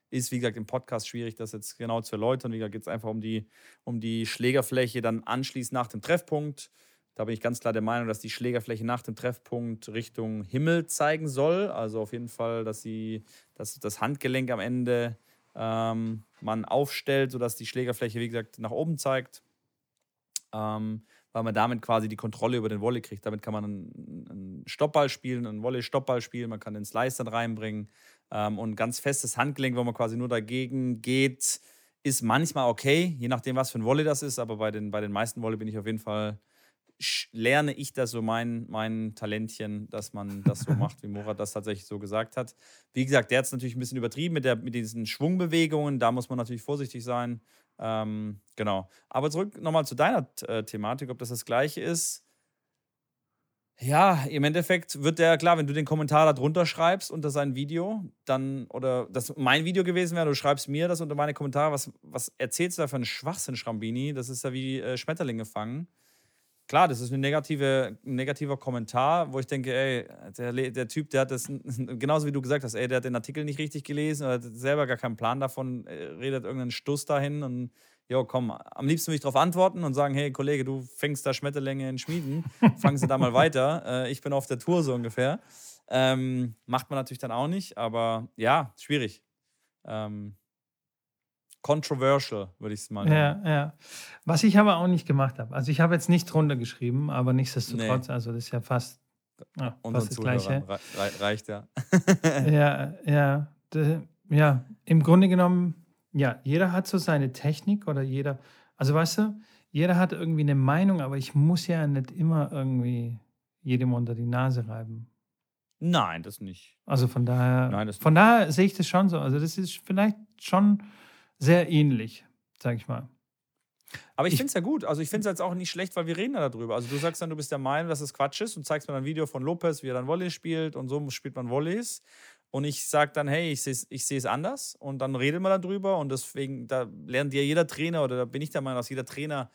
ist, wie gesagt, im Podcast schwierig, das jetzt genau zu erläutern. Wie gesagt, geht es einfach um die, um die Schlägerfläche dann anschließend nach dem Treffpunkt. Da bin ich ganz klar der Meinung, dass die Schlägerfläche nach dem Treffpunkt Richtung Himmel zeigen soll. Also auf jeden Fall, dass, sie, dass das Handgelenk am Ende ähm, man aufstellt, sodass die Schlägerfläche, wie gesagt, nach oben zeigt. Ähm, weil man damit quasi die Kontrolle über den Wolle kriegt. Damit kann man einen, einen Stoppball spielen, einen Wolle-Stoppball spielen, man kann den Slice dann reinbringen ähm, und ganz festes Handgelenk, wo man quasi nur dagegen geht, ist manchmal okay, je nachdem, was für ein Wolle das ist, aber bei den, bei den meisten Wolle bin ich auf jeden Fall, lerne ich das so mein, mein Talentchen, dass man das so macht, wie Murat das tatsächlich so gesagt hat. Wie gesagt, der hat es natürlich ein bisschen übertrieben mit, der, mit diesen Schwungbewegungen, da muss man natürlich vorsichtig sein. Ähm, genau. Aber zurück nochmal zu deiner äh, Thematik, ob das das gleiche ist. Ja, im Endeffekt wird der, klar, wenn du den Kommentar da drunter schreibst unter sein Video, dann, oder das mein Video gewesen wäre, du schreibst mir das unter meine Kommentare, was, was erzählst du da für einen Schwachsinn, Schrambini? Das ist ja wie äh, Schmetterlinge fangen. Klar, das ist eine negative, ein negativer Kommentar, wo ich denke, ey, der, der Typ, der hat das, genauso wie du gesagt hast, ey, der hat den Artikel nicht richtig gelesen oder hat selber gar keinen Plan davon, äh, redet irgendeinen Stuss dahin und jo, komm, am liebsten will ich darauf antworten und sagen, hey Kollege, du fängst da Schmetterlinge in Schmieden, fangen Sie da mal weiter, äh, ich bin auf der Tour so ungefähr. Ähm, macht man natürlich dann auch nicht, aber ja, schwierig. Ähm, controversial, würde ich es mal nennen. Ja, ja. Was ich aber auch nicht gemacht habe. Also ich habe jetzt nicht drunter geschrieben, aber nichtsdestotrotz, nee. also das ist ja fast, ja, fast das Gleiche. reicht ja. ja, ja. Ja, im Grunde genommen, ja, jeder hat so seine Technik oder jeder, also weißt du, jeder hat irgendwie eine Meinung, aber ich muss ja nicht immer irgendwie jedem unter die Nase reiben. Nein, das nicht. Also von daher, Nein, von daher sehe ich das schon so. Also das ist vielleicht schon sehr ähnlich, sag ich mal. Aber ich, ich finde es ja gut. Also ich finde es jetzt auch nicht schlecht, weil wir reden ja darüber. Also du sagst dann, du bist der Meinung, dass es Quatsch ist und zeigst mir dann ein Video von Lopez, wie er dann Volley spielt und so spielt man Volleys. Und ich sage dann, hey, ich sehe ich es anders und dann reden wir darüber und deswegen, da lernt ja jeder Trainer oder da bin ich der Meinung, dass jeder Trainer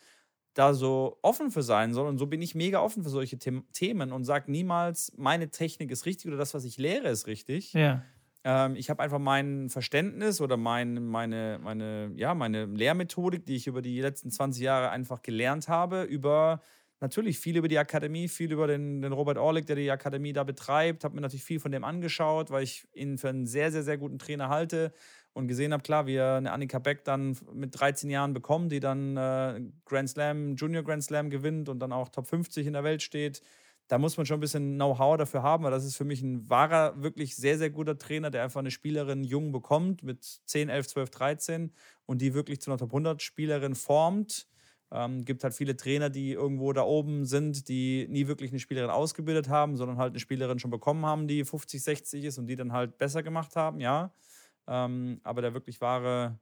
da so offen für sein soll. Und so bin ich mega offen für solche Themen und sage niemals, meine Technik ist richtig oder das, was ich lehre, ist richtig. Ja. Ähm, ich habe einfach mein Verständnis oder mein, meine, meine, ja, meine Lehrmethodik, die ich über die letzten 20 Jahre einfach gelernt habe, über natürlich viel über die Akademie, viel über den, den Robert Orlik, der die Akademie da betreibt, habe mir natürlich viel von dem angeschaut, weil ich ihn für einen sehr, sehr, sehr guten Trainer halte und gesehen habe, klar, wie er eine Annika Beck dann mit 13 Jahren bekommt, die dann äh, Grand Slam, Junior Grand Slam gewinnt und dann auch Top 50 in der Welt steht da muss man schon ein bisschen Know-how dafür haben, weil das ist für mich ein wahrer, wirklich sehr, sehr guter Trainer, der einfach eine Spielerin jung bekommt mit 10, 11, 12, 13 und die wirklich zu einer Top 100 Spielerin formt. Ähm, gibt halt viele Trainer, die irgendwo da oben sind, die nie wirklich eine Spielerin ausgebildet haben, sondern halt eine Spielerin schon bekommen haben, die 50, 60 ist und die dann halt besser gemacht haben, ja. Ähm, aber der wirklich wahre,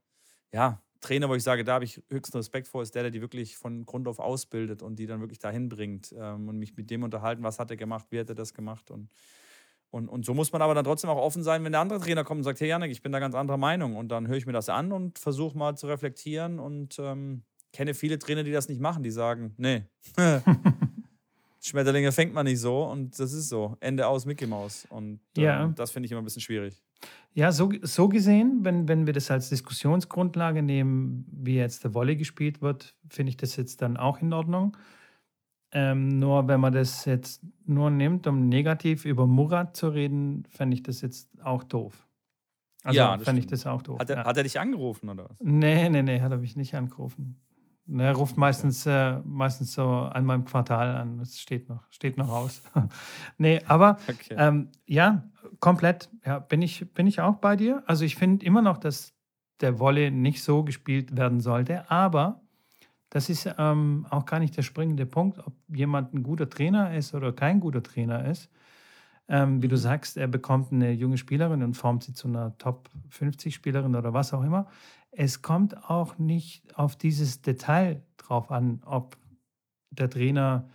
ja, Trainer, wo ich sage, da habe ich höchsten Respekt vor, ist der, der die wirklich von Grund auf ausbildet und die dann wirklich dahin bringt ähm, und mich mit dem unterhalten, was hat er gemacht, wie hat er das gemacht und, und, und so muss man aber dann trotzdem auch offen sein, wenn der andere Trainer kommt und sagt, hey Janik, ich bin da ganz anderer Meinung und dann höre ich mir das an und versuche mal zu reflektieren und ähm, kenne viele Trainer, die das nicht machen, die sagen, nee, Schmetterlinge fängt man nicht so und das ist so, Ende aus Mickey Maus und äh, ja. das finde ich immer ein bisschen schwierig. Ja, so, so gesehen, wenn, wenn wir das als Diskussionsgrundlage nehmen, wie jetzt der Volley gespielt wird, finde ich das jetzt dann auch in Ordnung. Ähm, nur wenn man das jetzt nur nimmt, um negativ über Murat zu reden, fände ich das jetzt auch doof. Also ja, fände ich das auch doof. Hat er, ja. hat er dich angerufen oder was? Nee, nee, nee, hat er mich nicht angerufen. Er ruft meistens, äh, meistens so an meinem Quartal an. Das steht noch, steht noch aus. nee, aber okay. ähm, ja, komplett. Ja, bin ich, bin ich auch bei dir. Also ich finde immer noch, dass der Wolle nicht so gespielt werden sollte. Aber das ist ähm, auch gar nicht der springende Punkt, ob jemand ein guter Trainer ist oder kein guter Trainer ist. Ähm, wie du mhm. sagst, er bekommt eine junge Spielerin und formt sie zu einer Top 50 Spielerin oder was auch immer es kommt auch nicht auf dieses Detail drauf an, ob der Trainer,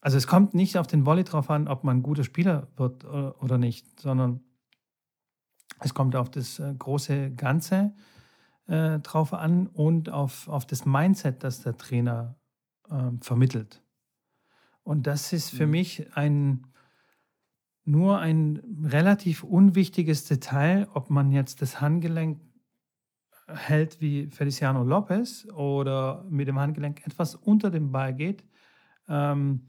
also es kommt nicht auf den Volley drauf an, ob man ein guter Spieler wird oder nicht, sondern es kommt auf das äh, große Ganze äh, drauf an und auf, auf das Mindset, das der Trainer äh, vermittelt. Und das ist für mhm. mich ein, nur ein relativ unwichtiges Detail, ob man jetzt das Handgelenk hält wie Feliciano Lopez oder mit dem Handgelenk etwas unter dem Ball geht ähm,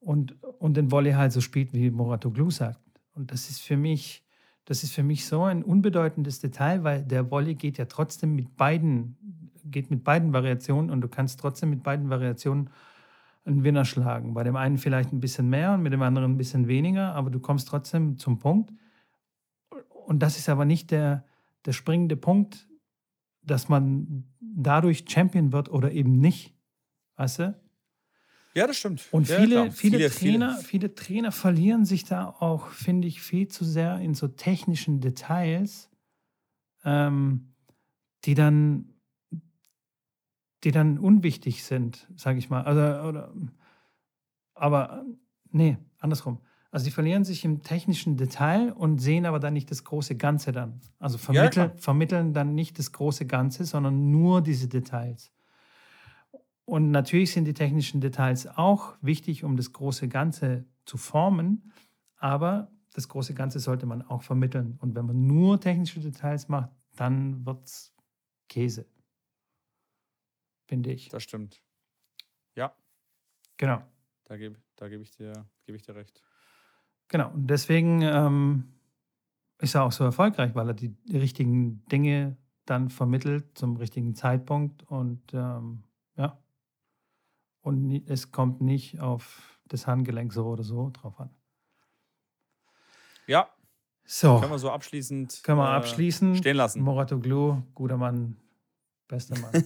und, und den Volley halt so spielt, wie Moratoglu sagt. Und das ist für mich, das ist für mich so ein unbedeutendes Detail, weil der Volley geht ja trotzdem mit beiden, geht mit beiden Variationen und du kannst trotzdem mit beiden Variationen einen Winner schlagen. Bei dem einen vielleicht ein bisschen mehr und mit dem anderen ein bisschen weniger, aber du kommst trotzdem zum Punkt. Und das ist aber nicht der, der springende Punkt dass man dadurch Champion wird oder eben nicht. Weißt du? Ja, das stimmt. Und ja, viele, viele, viele, Trainer, viele. viele Trainer verlieren sich da auch, finde ich, viel zu sehr in so technischen Details, ähm, die dann, die dann unwichtig sind, sage ich mal. Also, oder, aber nee, andersrum. Also sie verlieren sich im technischen Detail und sehen aber dann nicht das große Ganze dann. Also vermitteln, ja, vermitteln dann nicht das große Ganze, sondern nur diese Details. und natürlich sind die technischen Details auch wichtig, um das große Ganze zu formen, aber das große Ganze sollte man auch vermitteln. Und wenn man nur technische Details macht, dann wird es Käse. Finde ich. Das stimmt. Ja. Genau. Da gebe da geb ich, dir, geb ich dir recht. Genau. Und deswegen ähm, ist er auch so erfolgreich, weil er die, richtigen Dinge dann vermittelt zum richtigen Zeitpunkt und ähm, ja. Und es kommt nicht auf das Handgelenk so oder so drauf an. Ja. So. Können wir so abschließend können wir abschließen. stehen lassen. Moratoglu, guter Mann, bester Mann.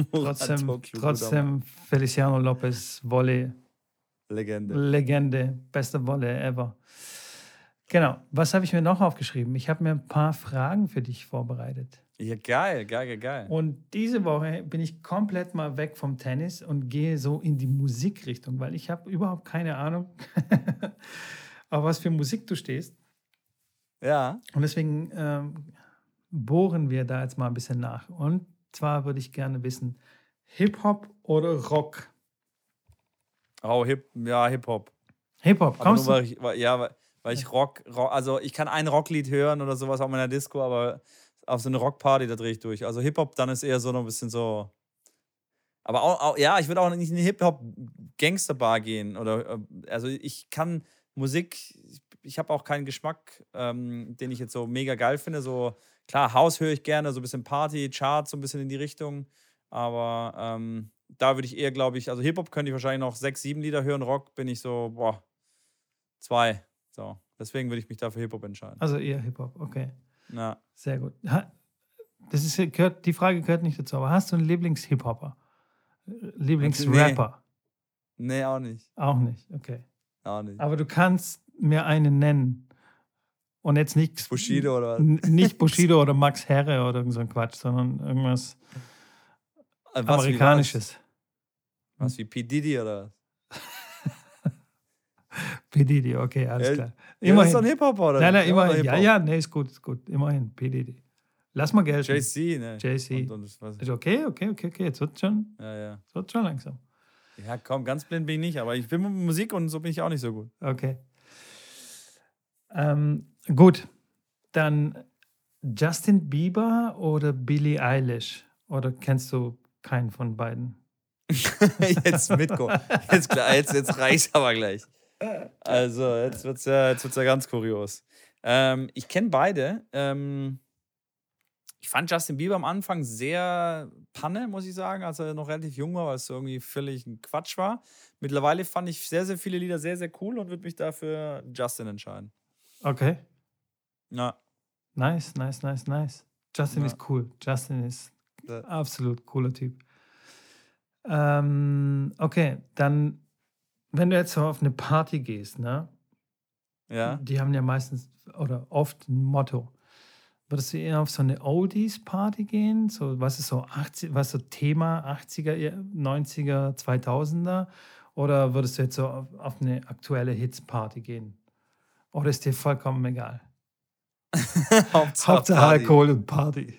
trotzdem, trotzdem Feliciano Lopez, Volley. Legende. Legende, beste Wolle ever. Genau. Was habe ich mir noch aufgeschrieben? Ich habe mir ein paar Fragen für dich vorbereitet. Ja, geil, geil, geil. Und diese Woche bin ich komplett mal weg vom Tennis und gehe so in die Musikrichtung, weil ich habe überhaupt keine Ahnung, auf was für Musik du stehst. Ja. Und deswegen ähm, bohren wir da jetzt mal ein bisschen nach. Und zwar würde ich gerne wissen, Hip-Hop oder Rock? Oh, Hip, ja, Hip-Hop. Hip-Hop, kommst nur, weil ich, weil, Ja, weil, ich Rock, Rock, also ich kann ein Rocklied hören oder sowas auch in der Disco, aber auf so eine Rockparty, da drehe ich durch. Also Hip-Hop, dann ist eher so noch ein bisschen so. Aber auch, auch ja, ich würde auch nicht in eine Hip-Hop-Gangster-Bar gehen. Oder, äh, also ich kann Musik, ich habe auch keinen Geschmack, ähm, den ich jetzt so mega geil finde. So, klar, House höre ich gerne, so ein bisschen Party, Charts, so ein bisschen in die Richtung. Aber ähm, da würde ich eher, glaube ich, also Hip-Hop könnte ich wahrscheinlich noch sechs, sieben Lieder hören. Rock bin ich so, boah, zwei. So. Deswegen würde ich mich da für Hip-Hop entscheiden. Also eher Hip-Hop, okay. Ja. Sehr gut. Das ist, gehört, die Frage gehört nicht dazu, aber hast du einen Lieblings-Hip-Hopper? Lieblings-Rapper? Nee. nee, auch nicht. Auch nicht, okay. Auch nicht. Aber du kannst mir einen nennen. Und jetzt nichts. Bushido oder was? Nicht Bushido oder Max Herre oder irgend so ein Quatsch, sondern irgendwas äh, was Amerikanisches. Was? was wie P. Diddy oder was? P. Diddy, okay, alles ja, klar. Immerhin. Ja, das ist doch ein Hip-Hop, oder? Nein, nein, immerhin. Ja, ja, nee, ist gut, ist gut. Immerhin, P. Diddy. Lass mal Geld. JC, ne? JC. ist okay, okay, okay, okay. Jetzt wird schon, ja, ja. wird schon langsam. Ja, komm, ganz blind bin ich nicht, aber ich bin mit Musik und so bin ich auch nicht so gut. Okay. Ähm, gut, dann Justin Bieber oder Billie Eilish? Oder kennst du keinen von beiden? jetzt mitkommen. Jetzt, jetzt, jetzt reicht aber gleich. Also, jetzt wird es ja, ja ganz kurios. Ähm, ich kenne beide. Ähm, ich fand Justin Bieber am Anfang sehr Panne, muss ich sagen, als er noch relativ jung war, weil es irgendwie völlig ein Quatsch war. Mittlerweile fand ich sehr, sehr viele Lieder sehr, sehr cool und würde mich dafür Justin entscheiden. Okay. Ja. Nice, nice, nice, nice. Justin ja. ist cool. Justin ist ja. absolut cooler Typ. Ähm, okay, dann, wenn du jetzt so auf eine Party gehst, ne? Ja. Die haben ja meistens oder oft ein Motto. Würdest du eher auf so eine Oldies-Party gehen? So, was ist so 80, was so Thema 80er, 90er, 2000er? Oder würdest du jetzt so auf, auf eine aktuelle Hits-Party gehen? Oder ist dir vollkommen egal? Hauptsache, Hauptsache Alkohol und Party.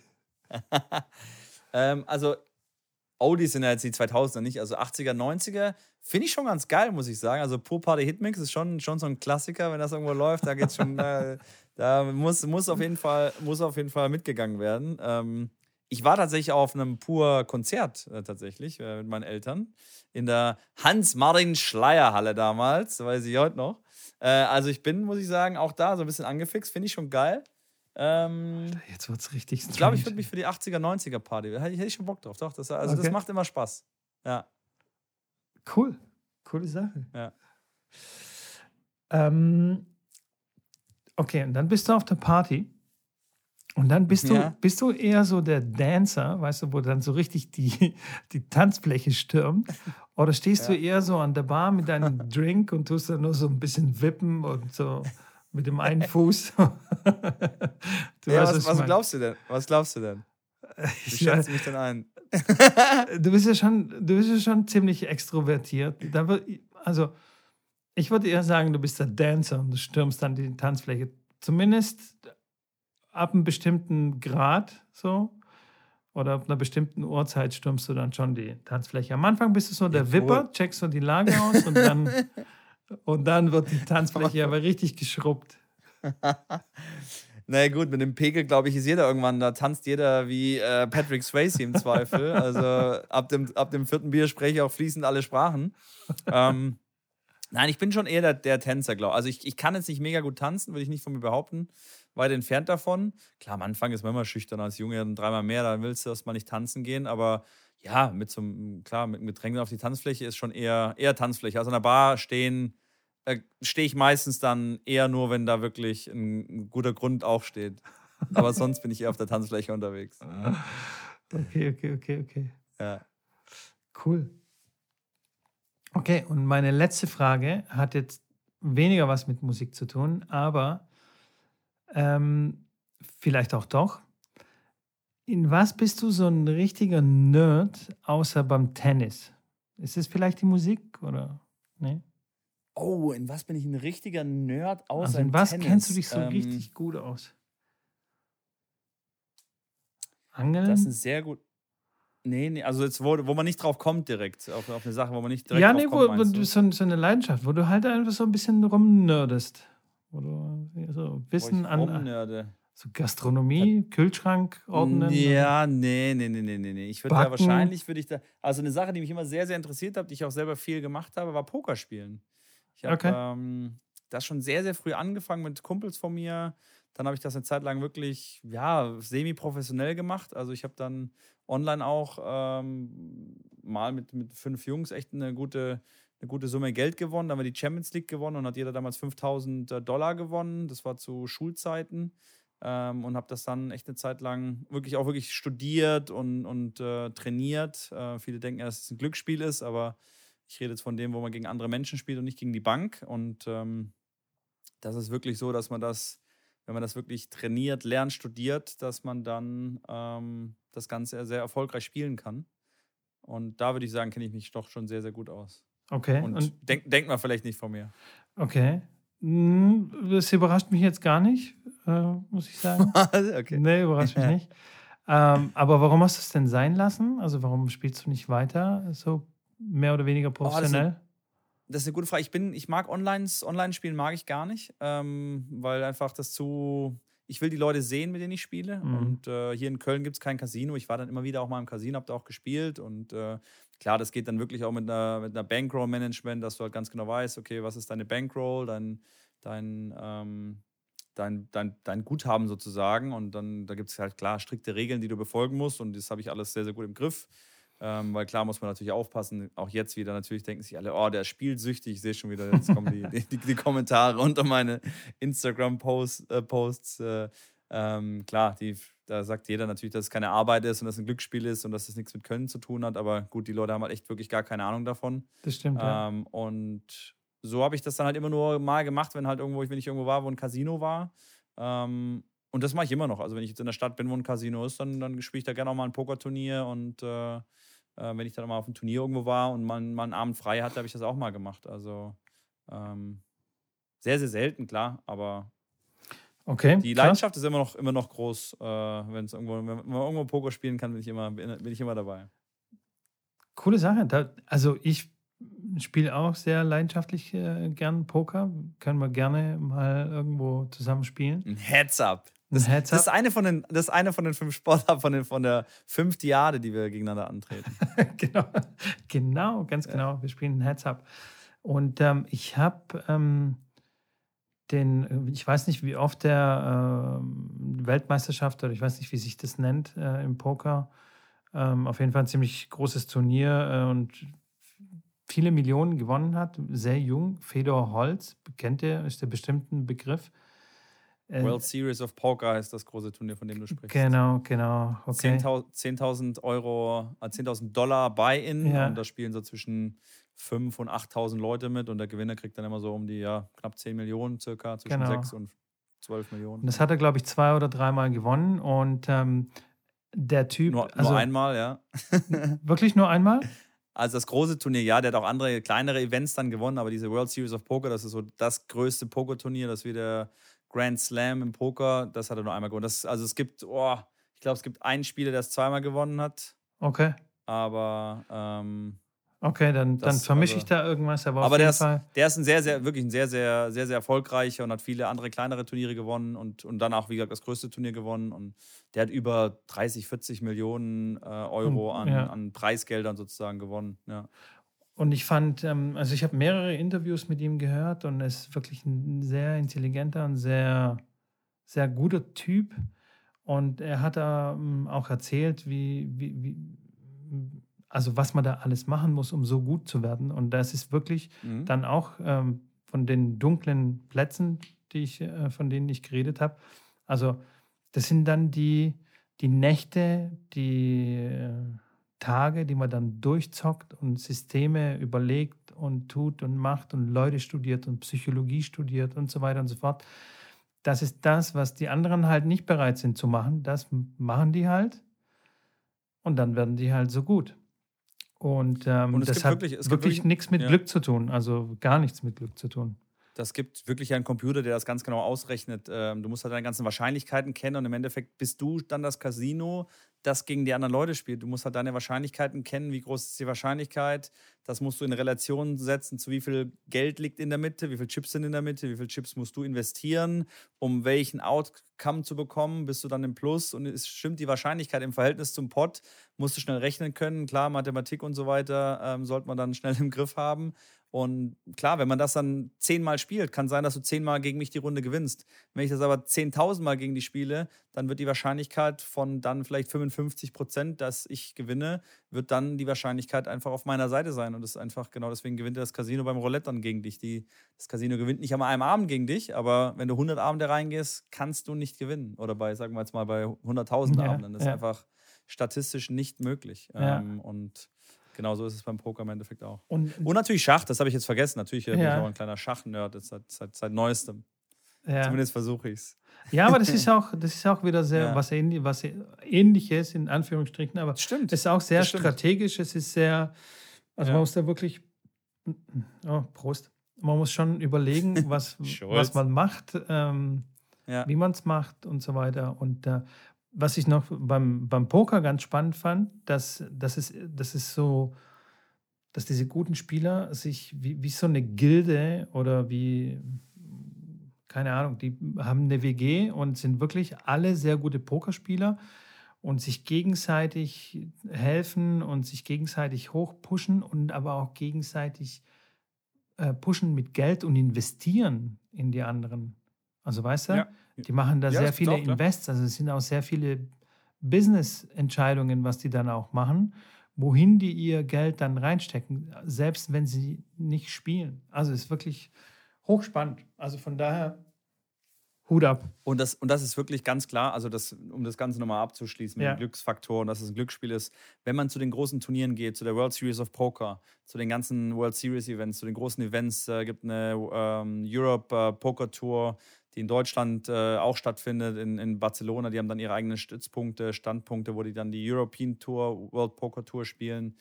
ähm, also Oldies sind ja jetzt die 2000er nicht, also 80er, 90er finde ich schon ganz geil, muss ich sagen. Also Pur Party Hitmix ist schon, schon so ein Klassiker, wenn das irgendwo läuft, da geht's schon, äh, da muss, muss, auf jeden Fall, muss auf jeden Fall mitgegangen werden. Ähm, ich war tatsächlich auf einem Pur-Konzert äh, tatsächlich äh, mit meinen Eltern in der Hans-Martin-Schleier-Halle damals, weiß ich heute noch. Äh, also ich bin, muss ich sagen, auch da so ein bisschen angefixt, finde ich schon geil. Ähm, Jetzt wird es richtig strange. Ich glaube, ich würde mich für die 80er, 90er Party, hätte ich, hätte ich schon Bock drauf. Doch, das, also okay. das macht immer Spaß. Ja. Cool. Coole Sache. Ja. Ähm, okay, und dann bist du auf der Party. Und dann bist du, ja. bist du eher so der Dancer, weißt du, wo dann so richtig die, die Tanzfläche stürmt? Oder stehst ja. du eher so an der Bar mit deinem Drink und tust dann nur so ein bisschen wippen und so mit dem einen Fuß? ja, weißt, was, was, was glaubst du denn? Was glaubst du denn? Wie schätzt mich denn ein? du bist ja schon, du bist ja schon ziemlich extrovertiert. also, ich würde eher sagen, du bist der Dancer und du stürmst dann die Tanzfläche. Zumindest ab einem bestimmten Grad so. Oder ab einer bestimmten Uhrzeit stürmst du dann schon die Tanzfläche. Am Anfang bist du so der Ja, Wipper, checkst so die Lage aus und dann, und dann wird die Tanzfläche aber richtig geschrubbt. naja, gut, mit dem Pegel, glaube ich, ist jeder irgendwann, da tanzt jeder wie äh, Patrick Swayze im Zweifel. Also ab dem, ab dem vierten Bier spreche ich auch fließend alle Sprachen. Ähm, nein, ich bin schon eher der, der Tänzer, glaube ich. Also ich, ich kann jetzt nicht mega gut tanzen, würde ich nicht von mir behaupten. Weit entfernt davon. Klar, am Anfang ist man immer schüchtern als Junge, dann dreimal mehr, dann willst du erstmal nicht tanzen gehen, aber ja, mit so einem, klar, mit einem Getränk auf die Tanzfläche ist schon eher, eher Tanzfläche. Also an der Bar stehen, äh, stehe ich meistens dann eher nur, wenn da wirklich ein, ein guter Grund auch steht. Aber sonst bin ich eher auf der Tanzfläche unterwegs. Okay, okay, okay, okay. Ja. Cool. Okay, und meine letzte Frage hat jetzt weniger was mit Musik zu tun, aber ähm, vielleicht auch doch. In was bist du so ein richtiger Nerd außer beim Tennis? Ist es vielleicht die Musik oder? Nee? Oh, in was bin ich ein richtiger Nerd außer Also in was Tennis? kennst du dich so Ähm, richtig gut aus? Angeln? Das ist sehr gut. Nee, nee, also jetzt, wo, wo man nicht drauf kommt direkt, auf, auf eine Sache, wo man nicht direkt ja, drauf nee, wo, kommt, wo meinst du du? so, so eine Leidenschaft, wo du halt einfach so ein bisschen rumnerdest. Wo du ja, so Wo Wissen ich an rumnerde. So Gastronomie, Kühlschrank ordnen. Ja, nee, nee, nee, nee, nee. Ich würde da wahrscheinlich, würde ich da, also eine Sache, die mich immer sehr, sehr interessiert hat, die ich auch selber viel gemacht habe, war Pokerspielen. Ich habe Okay. ähm, das schon sehr, sehr früh angefangen mit Kumpels von mir. Dann habe ich das eine Zeit lang wirklich, ja, semi-professionell gemacht. Also ich habe dann online auch ähm, mal mit, mit fünf Jungs echt eine gute, eine gute Summe Geld gewonnen. Dann haben wir die Champions League gewonnen und hat jeder damals 5000 Dollar gewonnen. Das war zu Schulzeiten. Ähm, und habe das dann echt eine Zeit lang wirklich auch wirklich studiert und, und äh, trainiert. Äh, viele denken, ja, dass es ein Glücksspiel ist, aber ich rede jetzt von dem, wo man gegen andere Menschen spielt und nicht gegen die Bank. Und ähm, das ist wirklich so, dass man das, wenn man das wirklich trainiert, lernt, studiert, dass man dann ähm, das Ganze sehr erfolgreich spielen kann. Und da würde ich sagen, kenne ich mich doch schon sehr, sehr gut aus. Okay. Und, Und, denk, denkt man vielleicht nicht von mir. okay. Hm, Das überrascht mich jetzt gar nicht, äh, muss ich sagen. okay. Nee, überrascht mich nicht. Ähm, aber warum hast du es denn sein lassen? Also warum spielst du nicht weiter, so mehr oder weniger Oh, das ist professionell? Das ist eine gute Frage. Ich bin, ich mag Online, Online-Spielen mag ich gar nicht, ähm, weil einfach das zu. Ich will die Leute sehen, mit denen ich spiele. Mhm. Und äh, hier in Köln gibt es kein Casino. Ich war dann immer wieder auch mal im Casino, habe da auch gespielt. Und äh, klar, das geht dann wirklich auch mit einer, mit einer Bankroll-Management, dass du halt ganz genau weißt, okay, was ist deine Bankroll, dein, dein, ähm, dein, dein, dein Guthaben sozusagen. Und dann da gibt es halt klar strikte Regeln, die du befolgen musst. Und das habe ich alles sehr, sehr gut im Griff. Ähm, weil klar muss man natürlich aufpassen, auch jetzt wieder, natürlich denken sich alle, oh, der ist spielsüchtig. Ich sehe schon wieder, jetzt kommen die, die, die Kommentare unter meine Instagram-Posts. Äh, Posts, äh, ähm, klar, die, da sagt jeder natürlich, dass es keine Arbeit ist und dass es ein Glücksspiel ist und dass es nichts mit Können zu tun hat. Aber gut, die Leute haben halt echt wirklich gar keine Ahnung davon. Das stimmt, ja. Ähm, und so habe ich das dann halt immer nur mal gemacht, wenn halt irgendwo, wenn ich irgendwo war, wo ein Casino war. Ähm, und das mache ich immer noch. Also wenn ich jetzt in der Stadt bin, wo ein Casino ist, dann, dann spiele ich da gerne auch mal ein Pokerturnier. Und äh, äh, wenn ich dann mal auf einem Turnier irgendwo war und mal, mal einen Abend frei hatte, habe ich das auch mal gemacht. Also ähm, sehr, sehr selten, klar. Aber Okay. die krass. Leidenschaft ist immer noch, immer noch groß. Äh, wenn es irgendwo, wenn man irgendwo Poker spielen kann, bin ich immer, bin, ich immer dabei. Coole Sache. Da, also ich spiele auch sehr leidenschaftlich äh, gern Poker. Können wir gerne mal irgendwo zusammen spielen. Ein Heads up. Ein Heads Das ist up. eine von den, das ist eine von den fünf Sportarten von, den, von der fünf Diade, die wir gegeneinander antreten. genau, genau, ganz genau. Wir spielen ein Heads up. Und ähm, ich habe ähm, den, ich weiß nicht, wie oft der ähm, Weltmeisterschaft oder ich weiß nicht, wie sich das nennt äh, im Poker. Ähm, auf jeden Fall ein ziemlich großes Turnier äh, und viele Millionen gewonnen hat. Sehr jung. Fedor Holz, kennt ihr, ist der bestimmt ein Begriff. Äh, World Series of Poker ist das große Turnier, von dem du sprichst. Genau, genau. Okay. 10.000 10.000 Euro, äh, 10.000 Dollar Buy-in Ja. und da spielen so zwischen 5.000 und 8.000 Leute mit und der Gewinner kriegt dann immer so um die ja, knapp 10 Millionen circa, zwischen Genau. 6 und 12 Millionen. Und das hat er, glaube ich, zwei oder dreimal gewonnen. Und ähm, der Typ, nur, nur also einmal, ja. wirklich nur einmal? Also das große Turnier, ja, der hat auch andere kleinere Events dann gewonnen, aber diese World Series of Poker, das ist so das größte Pokerturnier, das wie der Grand Slam im Poker, das hat er nur einmal gewonnen. Das, also es gibt, oh, ich glaube, es gibt einen Spieler, der es zweimal gewonnen hat. Okay. Aber ähm, Okay, dann, dann vermische also- ich da irgendwas, aber, Aber der ist, der ist ein sehr, sehr, wirklich ein sehr, sehr, sehr, sehr erfolgreicher und hat viele andere kleinere Turniere gewonnen und, und dann auch, wie gesagt, das größte Turnier gewonnen. Und der hat über 30, 40 Millionen äh, Euro an, ja. an Preisgeldern sozusagen gewonnen. Ja. Und ich fand, ähm, also ich habe mehrere Interviews mit ihm gehört und er ist wirklich ein sehr intelligenter und sehr, sehr guter Typ. Und er hat da ähm, auch erzählt, wie, wie, wie, also was man da alles machen muss, um so gut zu werden. Und das ist wirklich Mhm. dann auch ähm, von den dunklen Plätzen, die ich, äh, von denen ich geredet habe. Also das sind dann die, die Nächte, die äh, Tage, die man dann durchzockt und Systeme überlegt und tut und macht und Leute studiert und Psychologie studiert und so weiter und so fort. Das ist das, was die anderen halt nicht bereit sind zu machen. Das machen die halt und dann werden die halt so gut. Und, ähm, Und das hat wirklich wirklich- nichts mit ja. Glück zu tun, also gar nichts mit Glück zu tun. Das gibt wirklich einen Computer, der das ganz genau ausrechnet. Ähm, du musst halt deine ganzen Wahrscheinlichkeiten kennen und im Endeffekt bist du dann das Casino, das gegen die anderen Leute spielt. Du musst halt deine Wahrscheinlichkeiten kennen. Wie groß ist die Wahrscheinlichkeit? Das musst du in Relation setzen zu wie viel Geld liegt in der Mitte, wie viele Chips sind in der Mitte, wie viele Chips musst du investieren, um welchen Outcome zu bekommen. Bist du dann im Plus und es stimmt die Wahrscheinlichkeit im Verhältnis zum Pot, musst du schnell rechnen können. Klar, Mathematik und so weiter ähm, sollte man dann schnell im Griff haben. Und klar, wenn man das dann zehnmal spielt, kann sein, dass du zehnmal gegen mich die Runde gewinnst. Wenn ich das aber zehntausendmal gegen dich spiele, dann wird die Wahrscheinlichkeit von dann vielleicht 55 Prozent, dass ich gewinne, wird dann die Wahrscheinlichkeit einfach auf meiner Seite sein. Und das ist einfach genau deswegen gewinnt das Casino beim Roulette dann gegen dich. Die, das Casino gewinnt nicht an einem Abend gegen dich, aber wenn du 100 Abende reingehst, kannst du nicht gewinnen. Oder bei, sagen wir jetzt mal, bei 100.000 Ja, Abenden. Das ist ja. einfach statistisch nicht möglich. Ja. Ähm, und genau so ist es beim Poker im Endeffekt auch. Und, Und natürlich Schach, das habe ich jetzt vergessen. Natürlich äh, bin ich Ja. auch ein kleiner Schach-Nerd seit, seit, seit neuestem. ja. Zumindest versuche ich es. ja, aber das ist auch, das ist auch wieder sehr Ja. was, ähnlich, was ähnliches in Anführungsstrichen, aber Stimmt. es ist auch sehr das stimmt. strategisch, es ist sehr, also Ja. man muss da wirklich, oh, Prost, man muss schon überlegen, was, was man macht, ähm, Ja. wie man es macht und so weiter. Und äh, was ich noch beim, beim Poker ganz spannend fand, dass, dass, es, dass es so, dass diese guten Spieler sich wie, wie so eine Gilde oder wie, keine Ahnung, die haben eine WG und sind wirklich alle sehr gute Pokerspieler und sich gegenseitig helfen und sich gegenseitig hochpushen und aber auch gegenseitig äh, pushen mit Geld und investieren in die anderen. Also weißt du, Ja. Die machen da Ja, sehr viele auch. Invests, also es sind auch sehr viele Business-Entscheidungen, was die dann auch machen, wohin die ihr Geld dann reinstecken, selbst wenn sie nicht spielen. Also es ist wirklich hochspannend. Also von daher Hut ab. Und das, und das ist wirklich ganz klar, also das, um das Ganze nochmal abzuschließen mit Ja. dem Glücksfaktor und dass es ein Glücksspiel ist, wenn man zu den großen Turnieren geht, zu der World Series of Poker, zu den ganzen World Series Events, zu den großen Events, äh, gibt eine ähm, Europe äh, Poker Tour, die in Deutschland äh, auch stattfindet, in, in Barcelona, die haben dann ihre eigenen Stützpunkte, Standpunkte, wo die dann die European Tour, World Poker Tour spielen.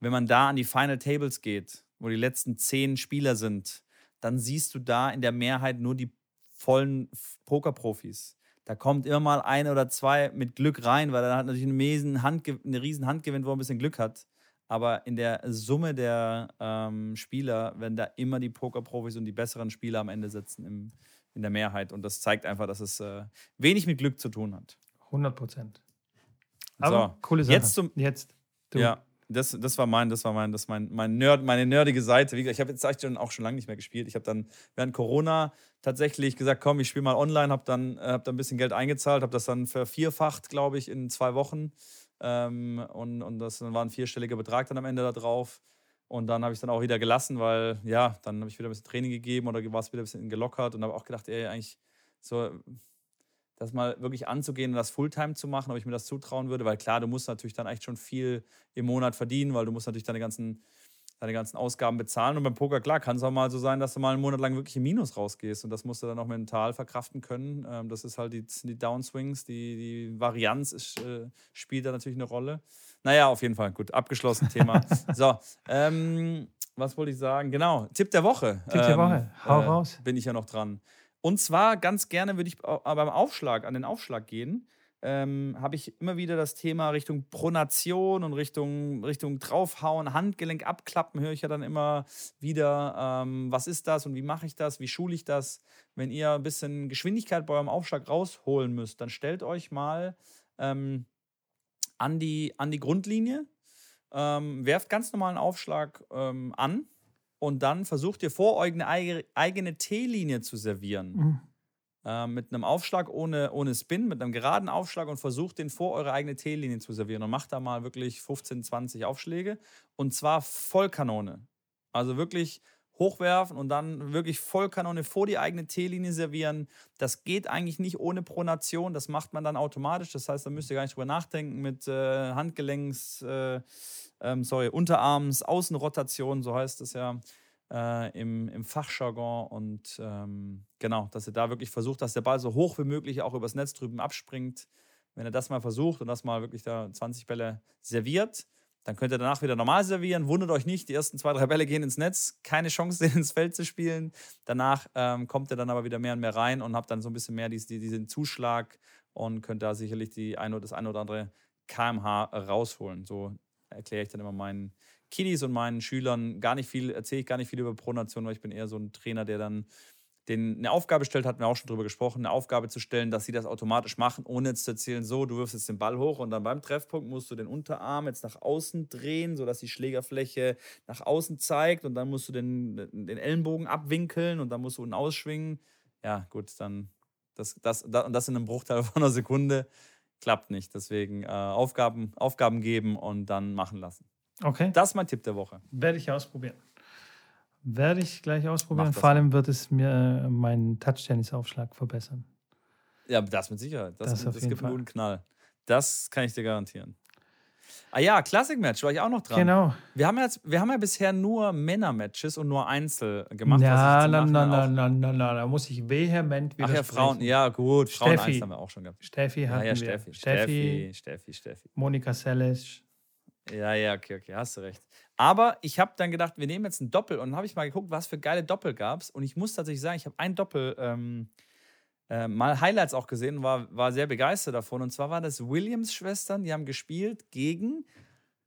Wenn man da an die Final Tables geht, wo die letzten zehn Spieler sind, dann siehst du da in der Mehrheit nur die vollen Pokerprofis. Da kommt immer mal ein oder zwei mit Glück rein, weil er hat natürlich eine, Handge eine riesen Hand gewinnt, wo er ein bisschen Glück hat. Aber in der Summe der ähm, Spieler werden da immer die Pokerprofis und die besseren Spieler am Ende sitzen im, in der Mehrheit. Und das zeigt einfach, dass es äh, wenig mit Glück zu tun hat. 100 Prozent. Aber So, coole Sache. jetzt zum- Jetzt. Du. Ja, das, das war mein, das war mein, das mein, mein Nerd, meine nerdige Seite. Wie gesagt, ich habe jetzt eigentlich auch schon lange nicht mehr gespielt. Ich habe dann während Corona tatsächlich gesagt, komm, ich spiele mal online, habe dann, äh, hab dann ein bisschen Geld eingezahlt, habe das dann vervierfacht, glaube ich, in zwei Wochen. Ähm, und, und das war ein vierstelliger Betrag dann am Ende da drauf. Und dann habe ich es dann auch wieder gelassen, weil ja, dann habe ich wieder ein bisschen Training gegeben oder war es wieder ein bisschen gelockert und habe auch gedacht, ey, eigentlich so, das mal wirklich anzugehen und das Fulltime zu machen, ob ich mir das zutrauen würde, weil klar, du musst natürlich dann echt schon viel im Monat verdienen, weil du musst natürlich deine ganzen, deine ganzen Ausgaben bezahlen. Und beim Poker, klar, kann es auch mal so sein, dass du mal einen Monat lang wirklich im Minus rausgehst und das musst du dann auch mental verkraften können. Ähm, das ist halt die, die Downswings, die, die Varianz ist, äh, spielt da natürlich eine Rolle. Naja, auf jeden Fall, gut, abgeschlossen Thema. so, ähm, was wollte ich sagen? Genau, Tipp der Woche. Tipp der Woche. Hau raus. Bin ich ja noch dran. Und zwar ganz gerne würde ich au- beim Aufschlag, an den Aufschlag gehen. Ähm, habe ich immer wieder das Thema Richtung Pronation und Richtung, Richtung draufhauen, Handgelenk abklappen, höre ich ja dann immer wieder. Ähm, was ist das und wie mache ich das? Wie schule ich das? Wenn ihr ein bisschen Geschwindigkeit bei eurem Aufschlag rausholen müsst, dann stellt euch mal ähm, an, die, an die Grundlinie, ähm, werft ganz normalen Aufschlag ähm, an und dann versucht ihr vor euch eine eigene T-Linie zu servieren. Mhm äh, mit einem Aufschlag ohne, ohne Spin, mit einem geraden Aufschlag und versucht den vor eure eigene T-Linie zu servieren und macht da mal wirklich 15, 20 Aufschläge und zwar Vollkanone. Also wirklich hochwerfen und dann wirklich Vollkanone vor die eigene T-Linie servieren. Das geht eigentlich nicht ohne Pronation, das macht man dann automatisch. Das heißt, da müsst ihr gar nicht drüber nachdenken mit äh, Handgelenks, äh, ähm, sorry, Unterarms, Außenrotation, so heißt es ja äh, im, im Fachjargon. Und ähm, genau, dass ihr da wirklich versucht, dass der Ball so hoch wie möglich auch übers Netz drüben abspringt. Wenn ihr das mal versucht und das mal wirklich da 20 Bälle serviert, dann könnt ihr danach wieder normal servieren. Wundert euch nicht, die ersten zwei, drei Bälle gehen ins Netz. Keine Chance, den ins Feld zu spielen. Danach ähm, kommt ihr dann aber wieder mehr und mehr rein und habt dann so ein bisschen mehr diesen, diesen Zuschlag und könnt da sicherlich die ein oder das eine oder andere kmh rausholen. So erkläre ich dann immer meinen Kiddies und meinen Schülern gar nicht viel, erzähle ich gar nicht viel über Pronation, weil ich bin eher so ein Trainer, der dann den eine Aufgabe stellt, hatten wir auch schon drüber gesprochen, eine Aufgabe zu stellen, dass sie das automatisch machen, ohne jetzt zu erzählen, so, du wirfst jetzt den Ball hoch und dann beim Treffpunkt musst du den Unterarm jetzt nach außen drehen, sodass die Schlägerfläche nach außen zeigt und dann musst du den, den Ellenbogen abwinkeln und dann musst du ihn ausschwingen. Ja, gut, dann das, das, das, das in einem Bruchteil von einer Sekunde klappt nicht. Deswegen äh, Aufgaben, Aufgaben geben und dann machen lassen. Okay. Das ist mein Tipp der Woche. Werde ich ausprobieren. Werde ich gleich ausprobieren. Vor allem wird es mir äh, meinen Touch-Tennis-Aufschlag verbessern. Ja, das mit Sicherheit. Das, das, das gibt einen guten Knall. Das kann ich dir garantieren. Ah ja, Classic-Match war ich auch noch dran. Genau. Wir haben, jetzt, wir haben ja bisher nur Männer-Matches und nur Einzel gemacht. Ja, na, na, na, na, na, na, da muss ich vehement widersprechen. Ach ja, Frauen, ja gut, Frauen Steffi. haben wir auch schon gehabt. Steffi hatten ja, ja, Steffi, wir. Steffi, Steffi, Steffi. Monika Seles. Ja, ja, okay, okay, hast du recht. Aber ich habe dann gedacht, wir nehmen jetzt ein Doppel und dann habe ich mal geguckt, was für geile Doppel gab es. Und ich muss tatsächlich sagen, ich habe ein Doppel ähm, äh, mal Highlights auch gesehen und war, war sehr begeistert davon. Und zwar waren das Williams-Schwestern, die haben gespielt gegen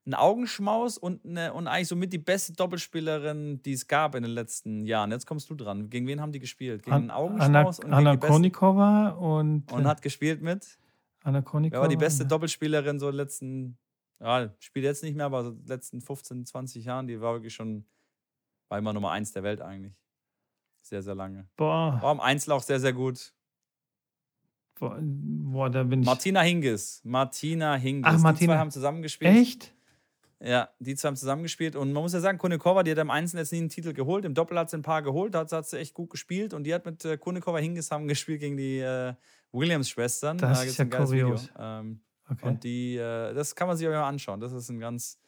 einen Augenschmaus und, eine, und eigentlich somit die beste Doppelspielerin, die es gab in den letzten Jahren. Jetzt kommst du dran. Gegen wen haben die gespielt? Gegen einen Augenschmaus Anna, und Anna Konikova und. Und hat gespielt mit? Anna Konikova. Wer war die beste Doppelspielerin so in den letzten ja, spielt jetzt nicht mehr, aber so letzten 15, 20 Jahren, die war wirklich schon, war immer Nummer eins der Welt eigentlich. Sehr, sehr lange. Boah. War im Einzel auch sehr, sehr gut. Boah, boah da bin ich. Martina Hingis. Martina Hingis. Ach, Martina. Die zwei haben zusammengespielt. Echt? Ja, die zwei haben zusammengespielt. Und man muss ja sagen, Kunikova, die hat im Einzel jetzt nie einen Titel geholt. Im Doppel hat sie ein paar geholt. Da hat sie echt gut gespielt. Und die hat mit äh, Hingis haben gespielt gegen die äh, Williams-Schwestern. Das da ist ja kurios. Ähm, Okay. Und die, äh, das kann man sich auch mal anschauen. Das ist ein ganz,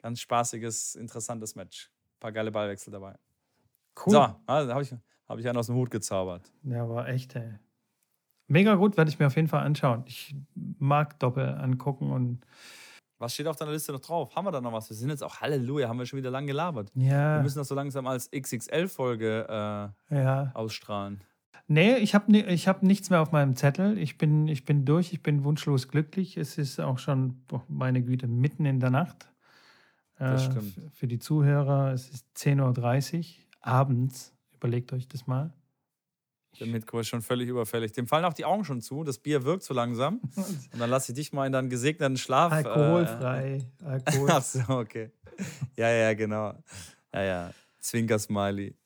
ganz spaßiges, interessantes Match. Ein paar geile Ballwechsel dabei. Cool. So, also habe ich, hab ich einen aus dem Hut gezaubert. Ja, war echt, ey. Mega gut, werde ich mir auf jeden Fall anschauen. Ich mag Doppel angucken und. Was steht auf deiner Liste noch drauf? Haben wir da noch was? Wir sind jetzt auch Halleluja, haben wir schon wieder lang gelabert. Ja. Wir müssen das so langsam als XXL-Folge äh, ja. ausstrahlen. Nee, ich habe ich hab nichts mehr auf meinem Zettel. Ich bin, ich bin durch, ich bin wunschlos glücklich. Es ist auch schon, meine Güte, mitten in der Nacht. Das äh, stimmt. Für die Zuhörer, es ist 10.30 Uhr abends. Überlegt euch das mal. Der Mitko ist schon völlig überfällig. Dem fallen auch die Augen schon zu. Das Bier wirkt so langsam. Und dann lasse ich dich mal in deinen gesegneten Schlaf. Alkoholfrei. Äh, Alkoholfrei. Ach so, okay. Ja, ja, genau. Ja, ja. Zwinker-Smiley.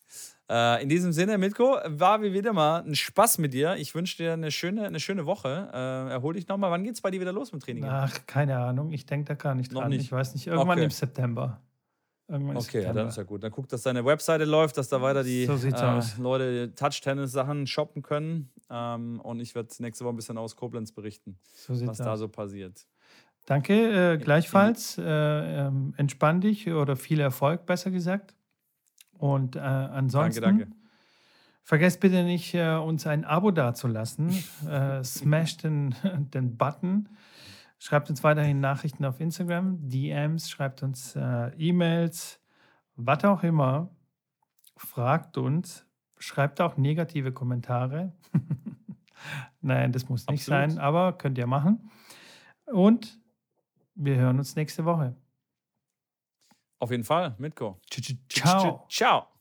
Äh, in diesem Sinne, Mitko, war wie wieder mal ein Spaß mit dir. Ich wünsche dir eine schöne, eine schöne Woche. Äh, erhol dich nochmal. Wann geht es bei dir wieder los mit Training? Ach, keine Ahnung. Ich denke da gar nicht dran. Nicht. Ich weiß nicht. Irgendwann okay. im September. Irgendwann okay, ja, dann ist ja gut. Dann guck, dass deine Webseite läuft, dass da weiter die so äh, Leute Touch-Tennis-Sachen shoppen können. Ähm, und ich werde nächste Woche ein bisschen aus Koblenz berichten, so was da so passiert. Danke, äh, gleichfalls. Äh, ähm, entspann dich oder viel Erfolg, besser gesagt. Und äh, ansonsten. Danke, danke. Vergesst bitte nicht, äh, uns ein Abo dazulassen. äh, smash den, den Button. Schreibt uns weiterhin Nachrichten auf Instagram, DMs, schreibt uns äh, E-Mails, was auch immer. Fragt uns, schreibt auch negative Kommentare. Nein, das muss nicht Absolut. sein, aber könnt ihr machen. Und wir hören uns nächste Woche. Auf jeden Fall, Mitko. Ciao. Ciao.